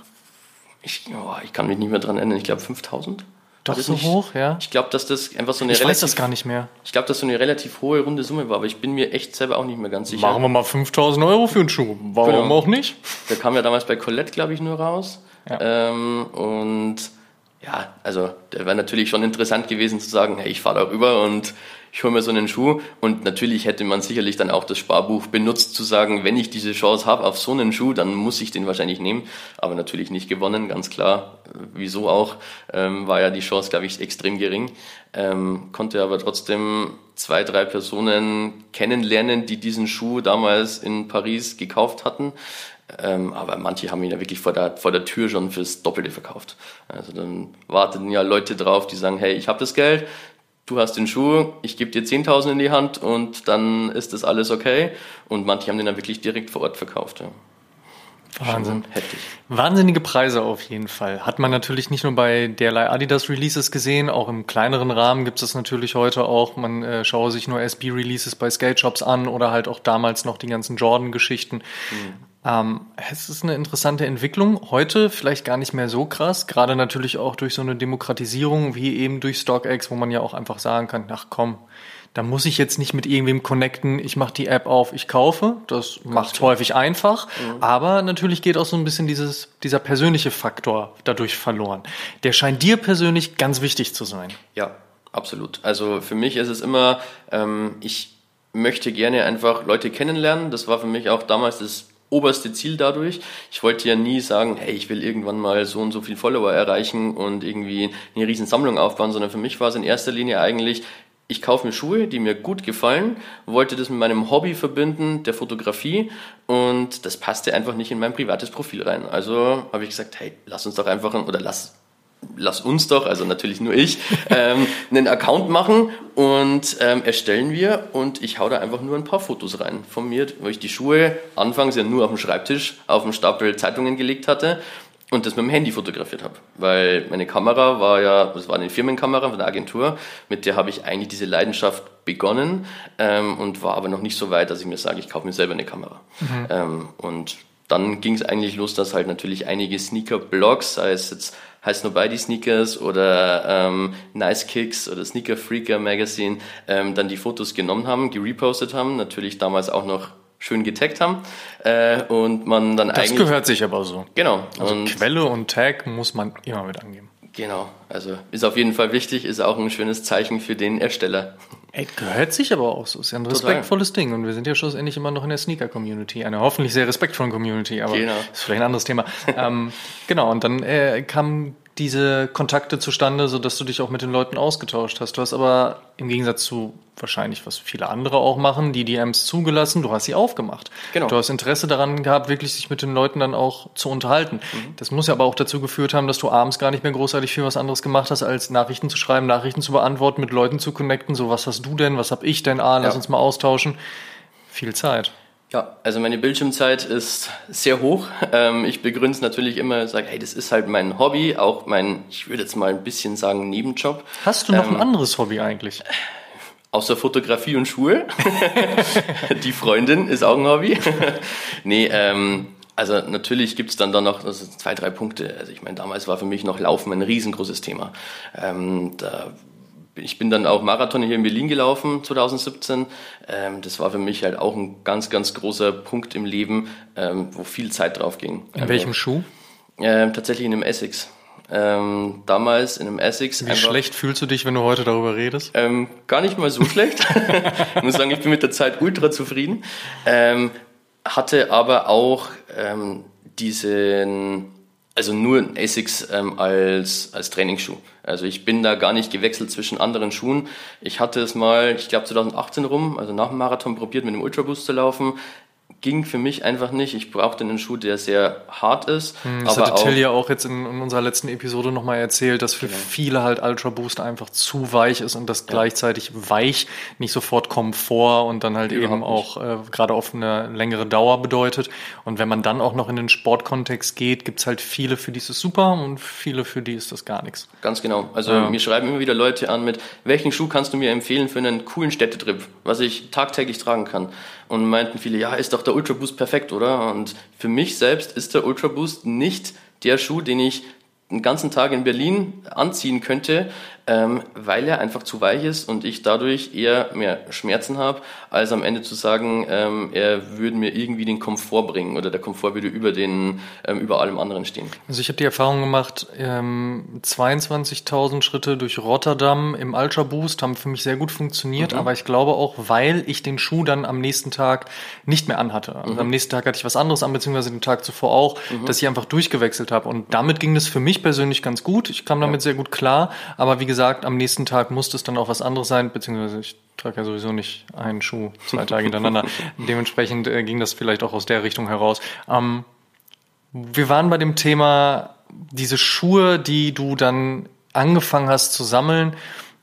Ich, oh, ich kann mich nicht mehr dran erinnern. Ich glaube 5000. Doch so nicht, hoch, ja? Ich glaube, dass das einfach so eine ich relativ... Ich weiß das gar nicht mehr. Ich glaube, dass so eine relativ hohe runde Summe war, aber ich bin mir echt selber auch nicht mehr ganz sicher. Machen wir mal 5000 Euro für einen Schuh. Warum genau. auch nicht? Der kam ja damals bei Colette, glaube ich, nur raus. Ja. Ähm, und ja, also der wäre natürlich schon interessant gewesen zu sagen, hey, ich fahre da rüber und ich hole mir so einen Schuh. Und natürlich hätte man sicherlich dann auch das Sparbuch benutzt, zu sagen, wenn ich diese Chance habe auf so einen Schuh, dann muss ich den wahrscheinlich nehmen. Aber natürlich nicht gewonnen, ganz klar. Wieso auch? Ähm, war ja die Chance, glaube ich, extrem gering. Ähm, konnte aber trotzdem zwei, drei Personen kennenlernen, die diesen Schuh damals in Paris gekauft hatten. Ähm, aber manche haben ihn ja wirklich vor der, vor der Tür schon fürs Doppelte verkauft. Also dann warteten ja Leute drauf, die sagen, hey, ich habe das Geld, du hast den Schuh, ich gebe dir 10.000 in die Hand und dann ist das alles okay. Und manche haben den dann wirklich direkt vor Ort verkauft. Ja. Wahnsinn. Heftig. Wahnsinnige Preise auf jeden Fall. Hat man natürlich nicht nur bei derlei Adidas Releases gesehen, auch im kleineren Rahmen gibt es natürlich heute auch. Man äh, schaue sich nur SB Releases bei Skate Shops an oder halt auch damals noch die ganzen Jordan Geschichten. Mhm. Ähm, es ist eine interessante Entwicklung. Heute vielleicht gar nicht mehr so krass, gerade natürlich auch durch so eine Demokratisierung wie eben durch StockX, wo man ja auch einfach sagen kann, ach komm, da muss ich jetzt nicht mit irgendwem connecten, ich mache die App auf, ich kaufe. Das Ganz macht klar. häufig einfach. Mhm. Aber natürlich geht auch so ein bisschen dieses, dieser persönliche Faktor dadurch verloren. Der scheint dir persönlich ganz wichtig zu sein. Ja, absolut. Also für mich ist es immer, ähm, ich möchte gerne einfach Leute kennenlernen. Das war für mich auch damals das oberste Ziel dadurch. Ich wollte ja nie sagen, hey, ich will irgendwann mal so und so viel Follower erreichen und irgendwie eine riesen Sammlung aufbauen, sondern für mich war es in erster Linie eigentlich, ich kaufe mir Schuhe, die mir gut gefallen, wollte das mit meinem Hobby verbinden, der Fotografie und das passte einfach nicht in mein privates Profil rein. Also habe ich gesagt, hey, lass uns doch einfach, oder lass lass uns doch, also natürlich nur ich, ähm, einen Account machen und ähm, erstellen wir und ich hau da einfach nur ein paar Fotos rein von mir, wo ich die Schuhe anfangs ja nur auf dem Schreibtisch auf dem Stapel Zeitungen gelegt hatte und das mit dem Handy fotografiert habe, weil meine Kamera war ja, das war eine Firmenkamera von der Agentur, mit der habe ich eigentlich diese Leidenschaft begonnen ähm, und war aber noch nicht so weit, dass ich mir sage, ich kaufe mir selber eine Kamera. Mhm. Ähm, und dann ging es eigentlich los, dass halt natürlich einige Sneaker-Blogs, sei es jetzt heißt Nobody Sneakers oder ähm, Nice Kicks oder Sneaker Freaker Magazine, ähm, dann die Fotos genommen haben, gerepostet haben, natürlich damals auch noch schön getaggt haben äh, und man dann das eigentlich... Das gehört sich aber so. Genau. Also und Quelle und Tag muss man immer mit angeben. Genau, also ist auf jeden Fall wichtig, ist auch ein schönes Zeichen für den Ersteller. Ey, gehört sich aber auch so. Ist ja ein respektvolles Total. Ding. Und wir sind ja schlussendlich immer noch in der Sneaker-Community. Eine hoffentlich sehr respektvolle Community, aber genau. ist vielleicht ein anderes Thema. ähm, genau, und dann äh, kam diese Kontakte zustande, so dass du dich auch mit den Leuten ausgetauscht hast. Du hast aber im Gegensatz zu wahrscheinlich, was viele andere auch machen, die DMs zugelassen, du hast sie aufgemacht. Genau. Du hast Interesse daran gehabt, wirklich sich mit den Leuten dann auch zu unterhalten. Mhm. Das muss ja aber auch dazu geführt haben, dass du abends gar nicht mehr großartig viel was anderes gemacht hast, als Nachrichten zu schreiben, Nachrichten zu beantworten, mit Leuten zu connecten. So, was hast du denn? Was hab ich denn? Ah, lass ja. uns mal austauschen. Viel Zeit. Ja, also meine Bildschirmzeit ist sehr hoch. Ähm, ich begründe es natürlich immer, sage, hey, das ist halt mein Hobby, auch mein, ich würde jetzt mal ein bisschen sagen, Nebenjob. Hast du noch ähm, ein anderes Hobby eigentlich? Außer Fotografie und Schuhe. Die Freundin ist auch ein Hobby. nee, ähm, also natürlich gibt's dann da noch also zwei, drei Punkte. Also ich meine, damals war für mich noch Laufen ein riesengroßes Thema. Ähm, da ich bin dann auch Marathon hier in Berlin gelaufen 2017. Ähm, das war für mich halt auch ein ganz, ganz großer Punkt im Leben, ähm, wo viel Zeit drauf ging. In welchem also, Schuh? Ähm, tatsächlich in einem Essex. Ähm, damals in einem Essex. Wie einfach, schlecht fühlst du dich, wenn du heute darüber redest? Ähm, gar nicht mal so schlecht. ich muss sagen, ich bin mit der Zeit ultra zufrieden. Ähm, hatte aber auch diesen also nur Asics ähm, als, als Trainingsschuh. Also ich bin da gar nicht gewechselt zwischen anderen Schuhen. Ich hatte es mal, ich glaube 2018 rum, also nach dem Marathon probiert, mit einem Ultraboost zu laufen. Ging für mich einfach nicht. Ich brauchte einen Schuh, der sehr hart ist. Hm, das aber hatte Till ja auch jetzt in, in, unserer letzten Episode nochmal erzählt, dass für genau. viele halt Ultra Boost einfach zu weich ist und das ja. gleichzeitig weich nicht sofort Komfort und dann halt Überhaupt eben auch äh, gerade auf eine längere Dauer bedeutet. Und wenn man dann auch noch in den Sportkontext geht, gibt's halt viele, für die ist es super und viele, für die ist das gar nichts. Ganz genau. Also ja. mir schreiben immer wieder Leute an mit, welchen Schuh kannst du mir empfehlen für einen coolen Städtetrip, was ich tagtäglich tragen kann? Und meinten viele, ja, ist doch der Ultra Boost perfekt, oder? Und für mich selbst ist der Ultra Boost nicht der Schuh, den ich den ganzen Tag in Berlin anziehen könnte, ähm, weil er einfach zu weich ist und ich dadurch eher mehr Schmerzen habe, als am Ende zu sagen, ähm, er würde mir irgendwie den Komfort bringen oder der Komfort würde über den ähm, über allem anderen stehen. Also ich habe die Erfahrung gemacht, ähm, 22.000 Schritte durch Rotterdam im Ultra Boost haben für mich sehr gut funktioniert, mhm. aber ich glaube auch, weil ich den Schuh dann am nächsten Tag nicht mehr anhatte. Also mhm. am nächsten Tag hatte ich was anderes an, beziehungsweise den Tag zuvor auch, mhm. dass ich einfach durchgewechselt habe und damit ging das für mich persönlich ganz gut. Ich kam damit ja. sehr gut klar, aber wie gesagt, am nächsten Tag musste es dann auch was anderes sein, beziehungsweise ich trage ja sowieso nicht einen Schuh zwei Tage hintereinander. Dementsprechend äh, ging das vielleicht auch aus der Richtung heraus. Ähm, wir waren bei dem Thema diese Schuhe, die du dann angefangen hast zu sammeln.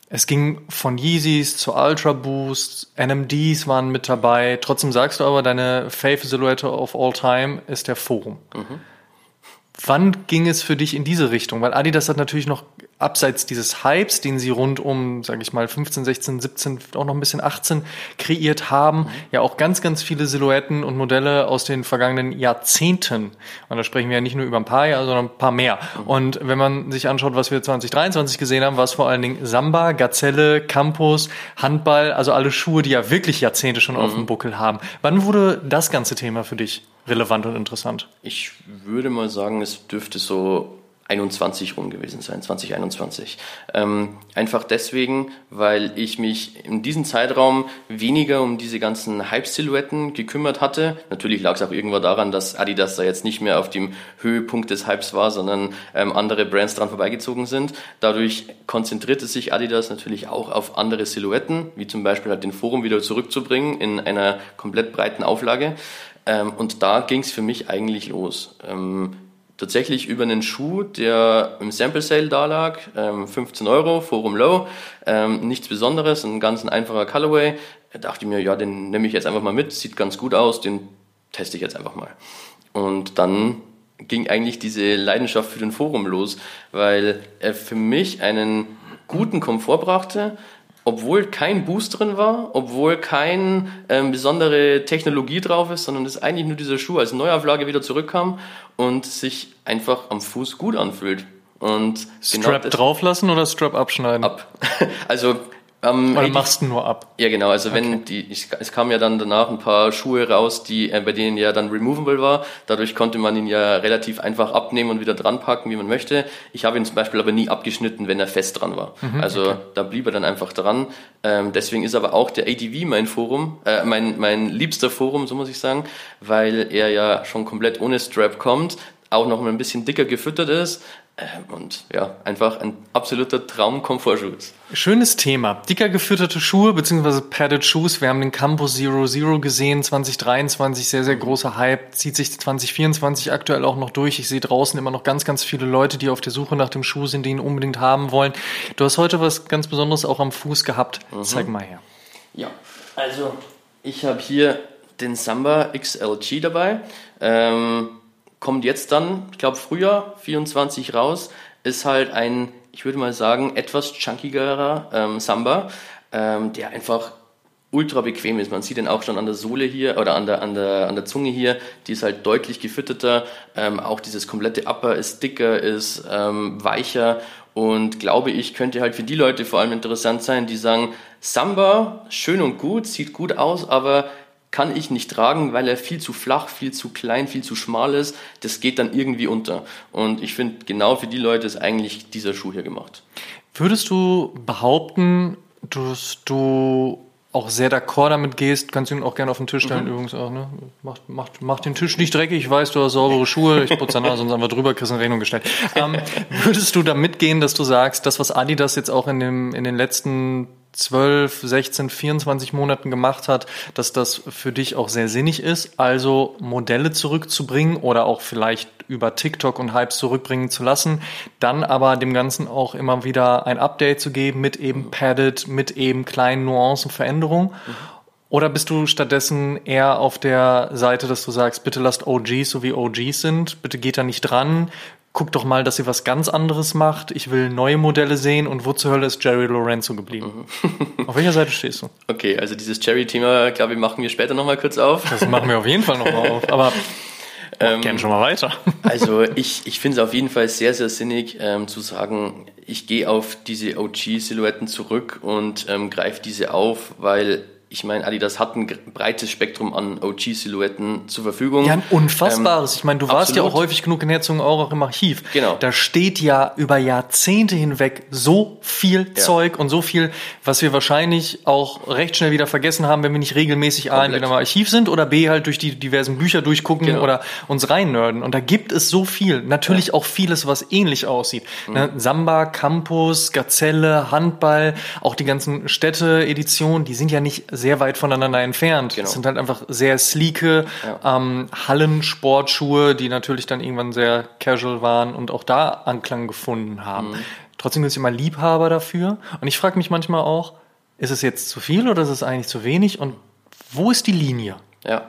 Es ging von Yeezys zu Ultra Boost, NMDs waren mit dabei. Trotzdem sagst du aber, deine Fave Silhouette of all time ist der Forum. Mhm. Wann ging es für dich in diese Richtung? Weil Adidas hat natürlich noch abseits dieses Hypes, den sie rund um, sage ich mal, 15, 16, 17, auch noch ein bisschen 18 kreiert haben, mhm. ja auch ganz, ganz viele Silhouetten und Modelle aus den vergangenen Jahrzehnten. Und da sprechen wir ja nicht nur über ein paar Jahre, sondern ein paar mehr. Mhm. Und wenn man sich anschaut, was wir 2023 gesehen haben, war es vor allen Dingen Samba, Gazelle, Campus, Handball, also alle Schuhe, die ja wirklich Jahrzehnte schon mhm. auf dem Buckel haben. Wann wurde das ganze Thema für dich relevant und interessant? Ich würde mal sagen, es dürfte so 21 rum gewesen sein, 2021. Ähm, einfach deswegen, weil ich mich in diesem Zeitraum weniger um diese ganzen Hype-Silhouetten gekümmert hatte. Natürlich lag es auch irgendwo daran, dass Adidas da jetzt nicht mehr auf dem Höhepunkt des Hypes war, sondern ähm, andere Brands dran vorbeigezogen sind. Dadurch konzentrierte sich Adidas natürlich auch auf andere Silhouetten, wie zum Beispiel halt den Forum wieder zurückzubringen in einer komplett breiten Auflage. Ähm, und da ging es für mich eigentlich los. Tatsächlich über einen Schuh, der im Sample Sale da lag, ähm, 15 Euro, Forum Low, ähm, nichts Besonderes, ein ganz einfacher Colorway. Da dachte ich mir, ja, den nehme ich jetzt einfach mal mit, sieht ganz gut aus, den teste ich jetzt einfach mal. Und dann ging eigentlich diese Leidenschaft für den Forum los, weil er für mich einen guten Komfort brachte, obwohl kein Boost drin war, obwohl keine ähm, besondere Technologie drauf ist, sondern es eigentlich nur dieser Schuh als Neuauflage wieder zurückkam und sich einfach am Fuß gut anfühlt. Und genau Strap genau drauflassen oder Strap abschneiden? Ab. Also ähm, Oder machst du nur ab? Ja, genau. Also wenn okay. die, ich, es kamen ja dann danach ein paar Schuhe raus, die äh, bei denen ja dann removable war. Dadurch konnte man ihn ja relativ einfach abnehmen und wieder dran packen, wie man möchte. Ich habe ihn zum Beispiel aber nie abgeschnitten, wenn er fest dran war. Mhm, also okay. da blieb er dann einfach dran. Ähm, deswegen ist aber auch der ADV mein Forum, äh, mein mein liebster Forum, so muss ich sagen, weil er ja schon komplett ohne Strap kommt auch noch ein bisschen dicker gefüttert ist, und ja, einfach ein absoluter Traum-Komfortschuh ist. Schönes Thema. Dicker gefütterte Schuhe bzw. Padded Shoes. Wir haben den Campus Zero Zero gesehen, 2023, sehr, sehr großer Hype. Zieht sich 2024 aktuell auch noch durch. Ich sehe draußen immer noch ganz, ganz viele Leute, die auf der Suche nach dem Schuh sind, die ihn unbedingt haben wollen. Du hast heute was ganz Besonderes auch am Fuß gehabt. Mhm. Zeig mal her. Ja, also ich habe hier den Samba XLG dabei. Ähm, kommt jetzt dann, ich glaube Frühjahr 24 raus, ist halt ein, ich würde mal sagen, etwas chunkigerer ähm, Samba, ähm, der einfach ultra bequem ist. Man sieht den auch schon an der Sohle hier oder an der, an der, an der Zunge hier, die ist halt deutlich gefütterter. Ähm, auch dieses komplette Upper ist dicker, ist ähm, weicher und glaube ich, könnte halt für die Leute vor allem interessant sein, die sagen, Samba, schön und gut, sieht gut aus, aber kann ich nicht tragen, weil er viel zu flach, viel zu klein, viel zu schmal ist. Das geht dann irgendwie unter. Und ich finde, genau für die Leute ist eigentlich dieser Schuh hier gemacht. Würdest du behaupten, dass du auch sehr d'accord damit gehst, kannst du ihn auch gerne auf den Tisch stellen, mhm. übrigens auch, ne? Mach, mach, mach den Tisch nicht dreckig, ich weiß, du hast saubere Schuhe, ich putze danach sonst einfach drüber, kriegst eine Rechnung gestellt. Ähm, würdest du da mitgehen, dass du sagst, das, was Adidas jetzt auch in, dem, in den letzten 12, 16, 24 Monaten gemacht hat, dass das für dich auch sehr sinnig ist, also Modelle zurückzubringen oder auch vielleicht über TikTok und Hypes zurückbringen zu lassen, dann aber dem Ganzen auch immer wieder ein Update zu geben mit eben Padded, mit eben kleinen Nuancenveränderungen. Mhm. Oder bist du stattdessen eher auf der Seite, dass du sagst, bitte lasst OGs so wie OGs sind, bitte geht da nicht dran, guck doch mal, dass ihr was ganz anderes macht. Ich will neue Modelle sehen und wo zur Hölle ist Jerry Lorenzo geblieben? Mhm. auf welcher Seite stehst du? Okay, also dieses Jerry-Thema, glaube ich, machen wir später nochmal kurz auf. Das machen wir auf jeden Fall nochmal auf, aber ähm, gerne schon mal weiter. also ich, ich finde es auf jeden Fall sehr, sehr sinnig ähm, zu sagen, ich gehe auf diese OG-Silhouetten zurück und ähm, greife diese auf, weil ich meine, Adidas hat ein breites Spektrum an OG-Silhouetten zur Verfügung. Ja, ein unfassbares. Ähm, ich meine, du warst absolut. ja auch häufig genug in Herzog auch im Archiv. Genau. Da steht ja über Jahrzehnte hinweg so viel ja. Zeug und so viel, was wir wahrscheinlich auch recht schnell wieder vergessen haben, wenn wir nicht regelmäßig A, entweder im Archiv sind oder B, halt durch die diversen Bücher durchgucken genau. oder uns reinnörden. Und da gibt es so viel. Natürlich ja. auch vieles, was ähnlich aussieht. Mhm. Ne? Samba, Campus, Gazelle, Handball, auch die ganzen Städte-Editionen, die sind ja nicht sehr weit voneinander entfernt. Genau. Das sind halt einfach sehr sleeke ja. ähm, Hallensportschuhe, die natürlich dann irgendwann sehr casual waren und auch da Anklang gefunden haben. Mhm. Trotzdem gibt es immer Liebhaber dafür. Und ich frage mich manchmal auch, ist es jetzt zu viel oder ist es eigentlich zu wenig? Und wo ist die Linie? Ja,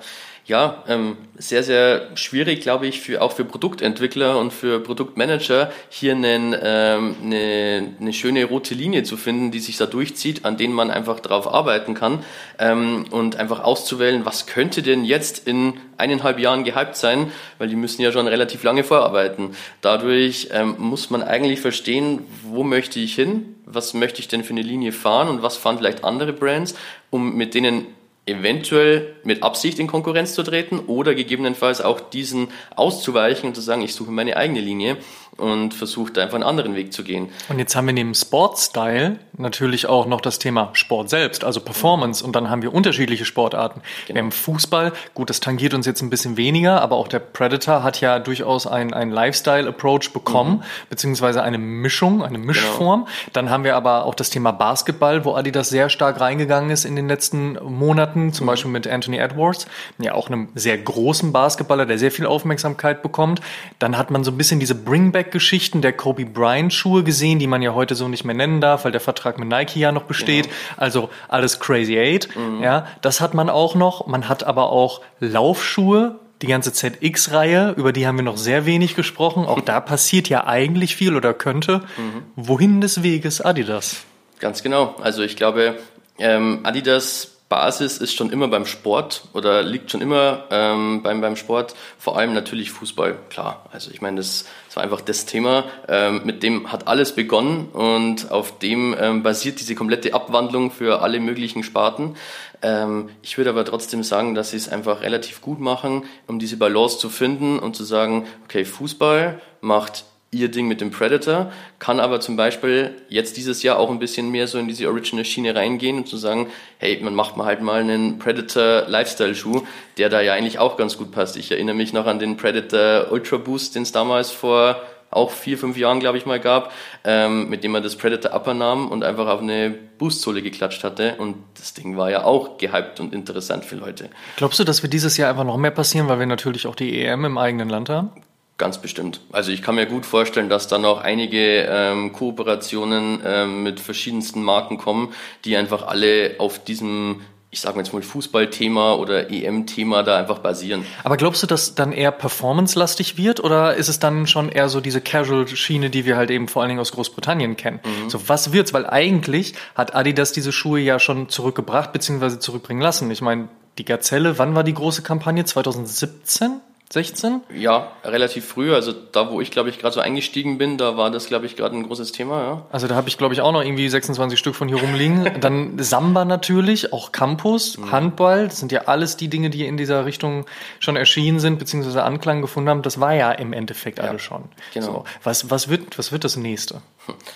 ja, ähm, sehr, sehr schwierig, glaube ich, für, auch für Produktentwickler und für Produktmanager hier einen, ähm, eine, eine schöne rote Linie zu finden, die sich da durchzieht, an denen man einfach drauf arbeiten kann ähm, und einfach auszuwählen, was könnte denn jetzt in eineinhalb Jahren gehypt sein, weil die müssen ja schon relativ lange vorarbeiten. Dadurch ähm, muss man eigentlich verstehen, wo möchte ich hin, was möchte ich denn für eine Linie fahren und was fahren vielleicht andere Brands, um mit denen eventuell mit Absicht in Konkurrenz zu treten oder gegebenenfalls auch diesen auszuweichen und zu sagen, ich suche meine eigene Linie und versucht einfach einen anderen Weg zu gehen. Und jetzt haben wir neben Sportstyle natürlich auch noch das Thema Sport selbst, also Performance. Und dann haben wir unterschiedliche Sportarten. Genau. Wir haben Fußball, gut, das tangiert uns jetzt ein bisschen weniger, aber auch der Predator hat ja durchaus einen, einen Lifestyle-Approach bekommen, mhm. beziehungsweise eine Mischung, eine Mischform. Genau. Dann haben wir aber auch das Thema Basketball, wo Adidas sehr stark reingegangen ist in den letzten Monaten, zum mhm. Beispiel mit Anthony Edwards, ja auch einem sehr großen Basketballer, der sehr viel Aufmerksamkeit bekommt. Dann hat man so ein bisschen diese Bringback Geschichten der Kobe Bryant Schuhe gesehen, die man ja heute so nicht mehr nennen darf, weil der Vertrag mit Nike ja noch besteht. Genau. Also alles Crazy Eight. Mhm. Ja, das hat man auch noch. Man hat aber auch Laufschuhe, die ganze ZX-Reihe, über die haben wir noch sehr wenig gesprochen. Auch da passiert ja eigentlich viel oder könnte. Mhm. Wohin des Weges Adidas? Ganz genau. Also ich glaube, ähm, Adidas Basis ist schon immer beim Sport oder liegt schon immer ähm, beim, beim Sport, vor allem natürlich Fußball, klar. Also ich meine, das, das war einfach das Thema, ähm, mit dem hat alles begonnen und auf dem ähm, basiert diese komplette Abwandlung für alle möglichen Sparten. Ähm, ich würde aber trotzdem sagen, dass sie es einfach relativ gut machen, um diese Balance zu finden und zu sagen, okay, Fußball macht ihr Ding mit dem Predator, kann aber zum Beispiel jetzt dieses Jahr auch ein bisschen mehr so in diese Original-Schiene reingehen und zu sagen, hey, man macht mal halt mal einen Predator Lifestyle-Schuh, der da ja eigentlich auch ganz gut passt. Ich erinnere mich noch an den Predator Ultra Boost, den es damals vor auch vier, fünf Jahren, glaube ich mal, gab, ähm, mit dem man das Predator Upper nahm und einfach auf eine Boostsohle geklatscht hatte. Und das Ding war ja auch gehypt und interessant für Leute. Glaubst du, dass wir dieses Jahr einfach noch mehr passieren, weil wir natürlich auch die EM im eigenen Land haben? Ganz bestimmt. Also ich kann mir gut vorstellen, dass da noch einige ähm, Kooperationen ähm, mit verschiedensten Marken kommen, die einfach alle auf diesem ich sage jetzt mal Fußballthema oder EM-Thema da einfach basieren. Aber glaubst du, dass dann eher performance-lastig wird oder ist es dann schon eher so diese Casual-Schiene, die wir halt eben vor allen Dingen aus Großbritannien kennen? Mhm. So, was wird's? Weil eigentlich hat Adidas diese Schuhe ja schon zurückgebracht bzw. zurückbringen lassen. Ich meine, die Gazelle, wann war die große Kampagne? 2017? 16? Ja, relativ früh. Also da, wo ich, glaube ich, gerade so eingestiegen bin, da war das, glaube ich, gerade ein großes Thema. Ja. Also da habe ich, glaube ich, auch noch irgendwie 26 Stück von hier rumliegen. Dann Samba natürlich, auch Campus, mhm. Handball. Das sind ja alles die Dinge, die in dieser Richtung schon erschienen sind, beziehungsweise Anklang gefunden haben. Das war ja im Endeffekt ja, alles schon. Genau. So, was, was, wird, was wird das nächste?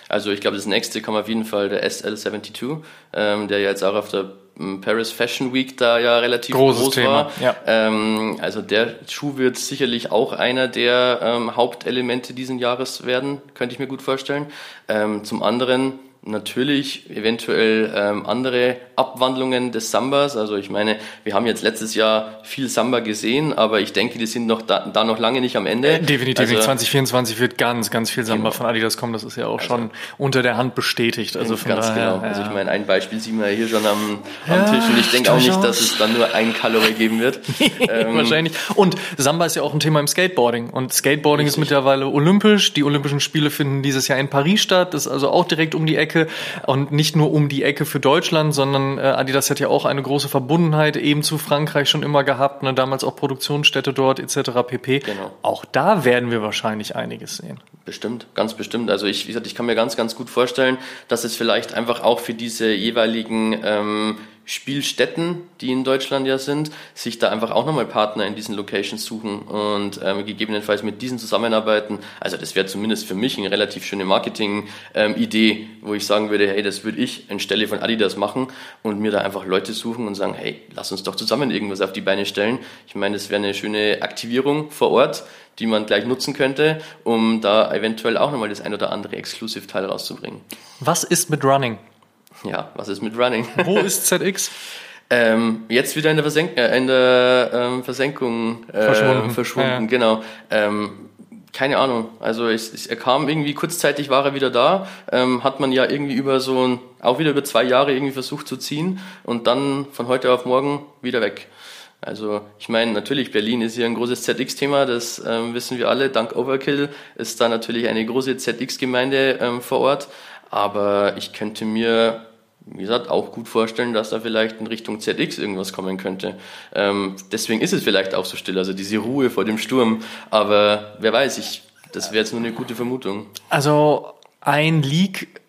Also ich glaube, das nächste kommt auf jeden Fall der SL72, ähm, der ja jetzt auch auf der Paris Fashion Week da ja relativ Großes groß Thema, war. Ja. Ähm, also der Schuh wird sicherlich auch einer der ähm, Hauptelemente diesen Jahres werden, könnte ich mir gut vorstellen. Ähm, zum anderen natürlich eventuell ähm, andere Abwandlungen des Sambas. Also ich meine, wir haben jetzt letztes Jahr viel Samba gesehen, aber ich denke, die sind noch da, da noch lange nicht am Ende. Äh, definitiv also, 2024 wird ganz, ganz viel Samba genau. von Adidas kommen. Das ist ja auch also, schon unter der Hand bestätigt. Also von ganz daher, genau. Ja. Also ich meine, ein Beispiel sehen wir hier schon am, am ja, Tisch und ich denke auch nicht, dass es dann nur ein Colorway geben wird. ähm, Wahrscheinlich. Und Samba ist ja auch ein Thema im Skateboarding und Skateboarding richtig. ist mittlerweile olympisch. Die Olympischen Spiele finden dieses Jahr in Paris statt. Das ist also auch direkt um die Ecke und nicht nur um die Ecke für Deutschland, sondern äh, Adidas hat ja auch eine große Verbundenheit eben zu Frankreich schon immer gehabt, ne, damals auch Produktionsstätte dort etc. pp. Genau. Auch da werden wir wahrscheinlich einiges sehen. Bestimmt, ganz bestimmt. Also ich, wie gesagt, ich kann mir ganz, ganz gut vorstellen, dass es vielleicht einfach auch für diese jeweiligen ähm, Spielstätten, die in Deutschland ja sind, sich da einfach auch nochmal Partner in diesen Locations suchen und ähm, gegebenenfalls mit diesen zusammenarbeiten. Also das wäre zumindest für mich eine relativ schöne Marketing-Idee, ähm, wo ich sagen würde, hey, das würde ich anstelle von Adidas machen und mir da einfach Leute suchen und sagen, hey, lass uns doch zusammen irgendwas auf die Beine stellen. Ich meine, das wäre eine schöne Aktivierung vor Ort, die man gleich nutzen könnte, um da eventuell auch nochmal das ein oder andere Exclusive-Teil rauszubringen. Was ist mit Running? Ja, was ist mit Running? Wo ist ZX? ähm, jetzt wieder in der, Versenk äh, in der ähm, Versenkung äh, verschwunden, verschwunden ja. genau. Ähm, keine Ahnung. Also ich, ich, er kam irgendwie kurzzeitig war er wieder da, ähm, hat man ja irgendwie über so ein, auch wieder über zwei Jahre irgendwie versucht zu ziehen und dann von heute auf morgen wieder weg. Also ich meine, natürlich, Berlin ist hier ein großes ZX-Thema, das ähm, wissen wir alle. Dank Overkill ist da natürlich eine große ZX-Gemeinde ähm, vor Ort. Aber ich könnte mir wie gesagt, auch gut vorstellen, dass da vielleicht in Richtung ZX irgendwas kommen könnte. Ähm, deswegen ist es vielleicht auch so still, also diese Ruhe vor dem Sturm. Aber wer weiß, ich, das wäre jetzt nur eine gute Vermutung. Also ein Leak,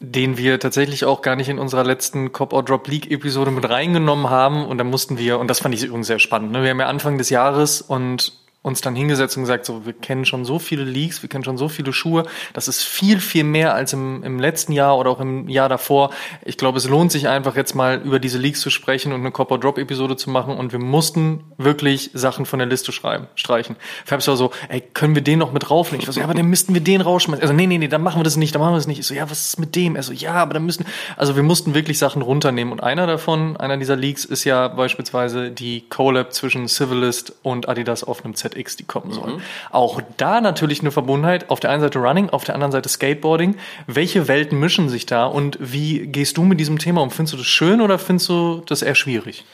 den wir tatsächlich auch gar nicht in unserer letzten Cop or Drop League Episode mit reingenommen haben. Und da mussten wir, und das fand ich übrigens sehr spannend, ne? wir haben ja Anfang des Jahres und uns dann hingesetzt und gesagt, so, wir kennen schon so viele Leaks, wir kennen schon so viele Schuhe, das ist viel, viel mehr als im, im letzten Jahr oder auch im Jahr davor. Ich glaube, es lohnt sich einfach jetzt mal über diese Leaks zu sprechen und eine Copper Drop Episode zu machen und wir mussten wirklich Sachen von der Liste schreiben, streichen. Fabs war so, ey, können wir den noch mit draufnehmen? Ich war so, ja, aber dann müssten wir den rausschmeißen. Also, nee, nee, nee, dann machen wir das nicht, dann machen wir das nicht. Ich so, ja, was ist mit dem? Er so, ja, aber dann müssen, also wir mussten wirklich Sachen runternehmen und einer davon, einer dieser Leaks ist ja beispielsweise die Collab zwischen Civilist und Adidas auf einem ZX, die kommen soll. Mhm. Auch da natürlich eine Verbundenheit. Auf der einen Seite Running, auf der anderen Seite Skateboarding. Welche Welten mischen sich da und wie gehst du mit diesem Thema um? Findest du das schön oder findest du das eher schwierig?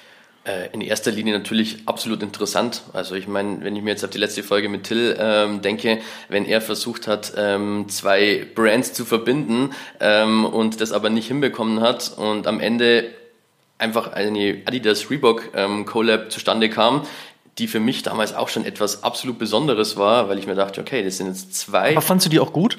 Äh, in erster Linie natürlich absolut interessant. Also ich meine, wenn ich mir jetzt auf die letzte Folge mit Till ähm, denke, wenn er versucht hat, ähm, zwei Brands zu verbinden ähm, und das aber nicht hinbekommen hat und am Ende einfach eine Adidas Reebok ähm, Collab zustande kam, die für mich damals auch schon etwas absolut Besonderes war, weil ich mir dachte, okay, das sind jetzt zwei. Aber fandst du die auch gut?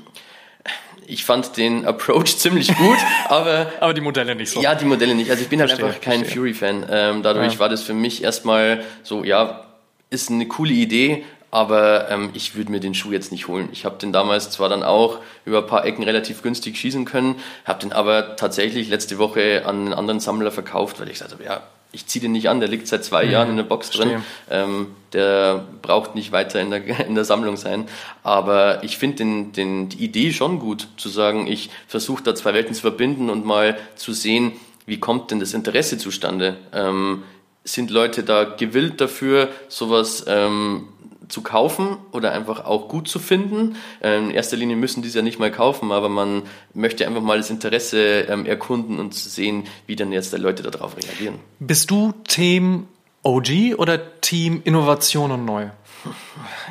Ich fand den Approach ziemlich gut, aber. aber die Modelle nicht so. Ja, die Modelle nicht. Also ich bin halt verstehe, halt einfach kein Fury-Fan. Ähm, dadurch ja. war das für mich erstmal so, ja, ist eine coole Idee, aber ähm, ich würde mir den Schuh jetzt nicht holen. Ich habe den damals zwar dann auch über ein paar Ecken relativ günstig schießen können, habe den aber tatsächlich letzte Woche an einen anderen Sammler verkauft, weil ich gesagt habe, ja, ich ziehe den nicht an, der liegt seit zwei mhm. Jahren in der Box drin. Ähm, der braucht nicht weiter in der, in der Sammlung sein. Aber ich finde den, den, die Idee schon gut, zu sagen, ich versuche da zwei Welten zu verbinden und mal zu sehen, wie kommt denn das Interesse zustande? Ähm, sind Leute da gewillt dafür, sowas ähm, zu kaufen oder einfach auch gut zu finden. Ähm, in erster Linie müssen die es ja nicht mal kaufen, aber man möchte einfach mal das Interesse ähm, erkunden und sehen, wie dann jetzt die Leute darauf reagieren. Bist du Team OG oder Team Innovation und Neu?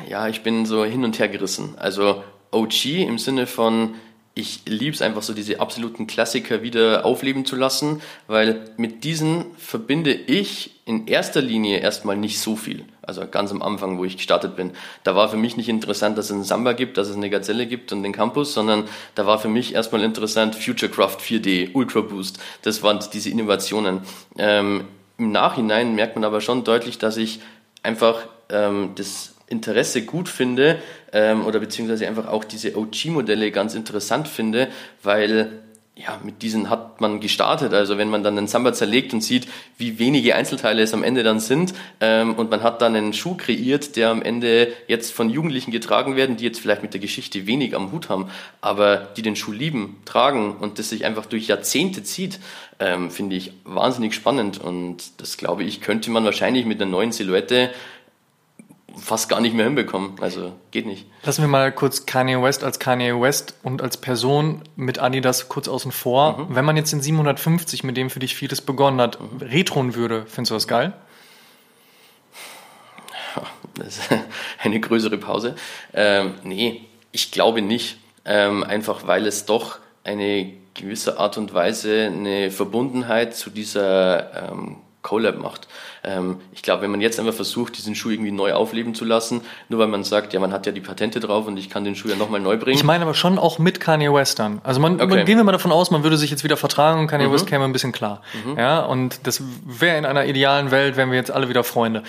Ja, ich bin so hin und her gerissen. Also OG im Sinne von, ich liebe es einfach so, diese absoluten Klassiker wieder aufleben zu lassen, weil mit diesen verbinde ich in erster Linie erstmal nicht so viel. Also ganz am Anfang, wo ich gestartet bin. Da war für mich nicht interessant, dass es einen Samba gibt, dass es eine Gazelle gibt und den Campus, sondern da war für mich erstmal interessant Futurecraft 4D, Ultra Boost. Das waren diese Innovationen. Ähm, Im Nachhinein merkt man aber schon deutlich, dass ich einfach ähm, das Interesse gut finde ähm, oder beziehungsweise einfach auch diese OG-Modelle ganz interessant finde, weil ja, mit diesen hat man gestartet. Also wenn man dann den Samba zerlegt und sieht, wie wenige Einzelteile es am Ende dann sind ähm, und man hat dann einen Schuh kreiert, der am Ende jetzt von Jugendlichen getragen werden, die jetzt vielleicht mit der Geschichte wenig am Hut haben, aber die den Schuh lieben, tragen und das sich einfach durch Jahrzehnte zieht, ähm, finde ich wahnsinnig spannend und das glaube ich, könnte man wahrscheinlich mit einer neuen Silhouette fast gar nicht mehr hinbekommen. Also geht nicht. Lassen wir mal kurz Kanye West als Kanye West und als Person mit Adidas kurz außen vor. Mhm. Wenn man jetzt den 750, mit dem für dich vieles begonnen hat, mhm. retronen würde, findest du das geil? Das ist eine größere Pause. Ähm, nee, ich glaube nicht. Ähm, einfach weil es doch eine gewisse Art und Weise eine Verbundenheit zu dieser ähm, Collab macht. Ähm, ich glaube, wenn man jetzt einfach versucht, diesen Schuh irgendwie neu aufleben zu lassen, nur weil man sagt, ja, man hat ja die Patente drauf und ich kann den Schuh ja nochmal neu bringen. Ich meine aber schon auch mit Kanye West dann. Also man, okay. man, gehen wir mal davon aus, man würde sich jetzt wieder vertragen und Kanye mhm. West käme ein bisschen klar. Mhm. Ja, und das wäre in einer idealen Welt, wären wir jetzt alle wieder Freunde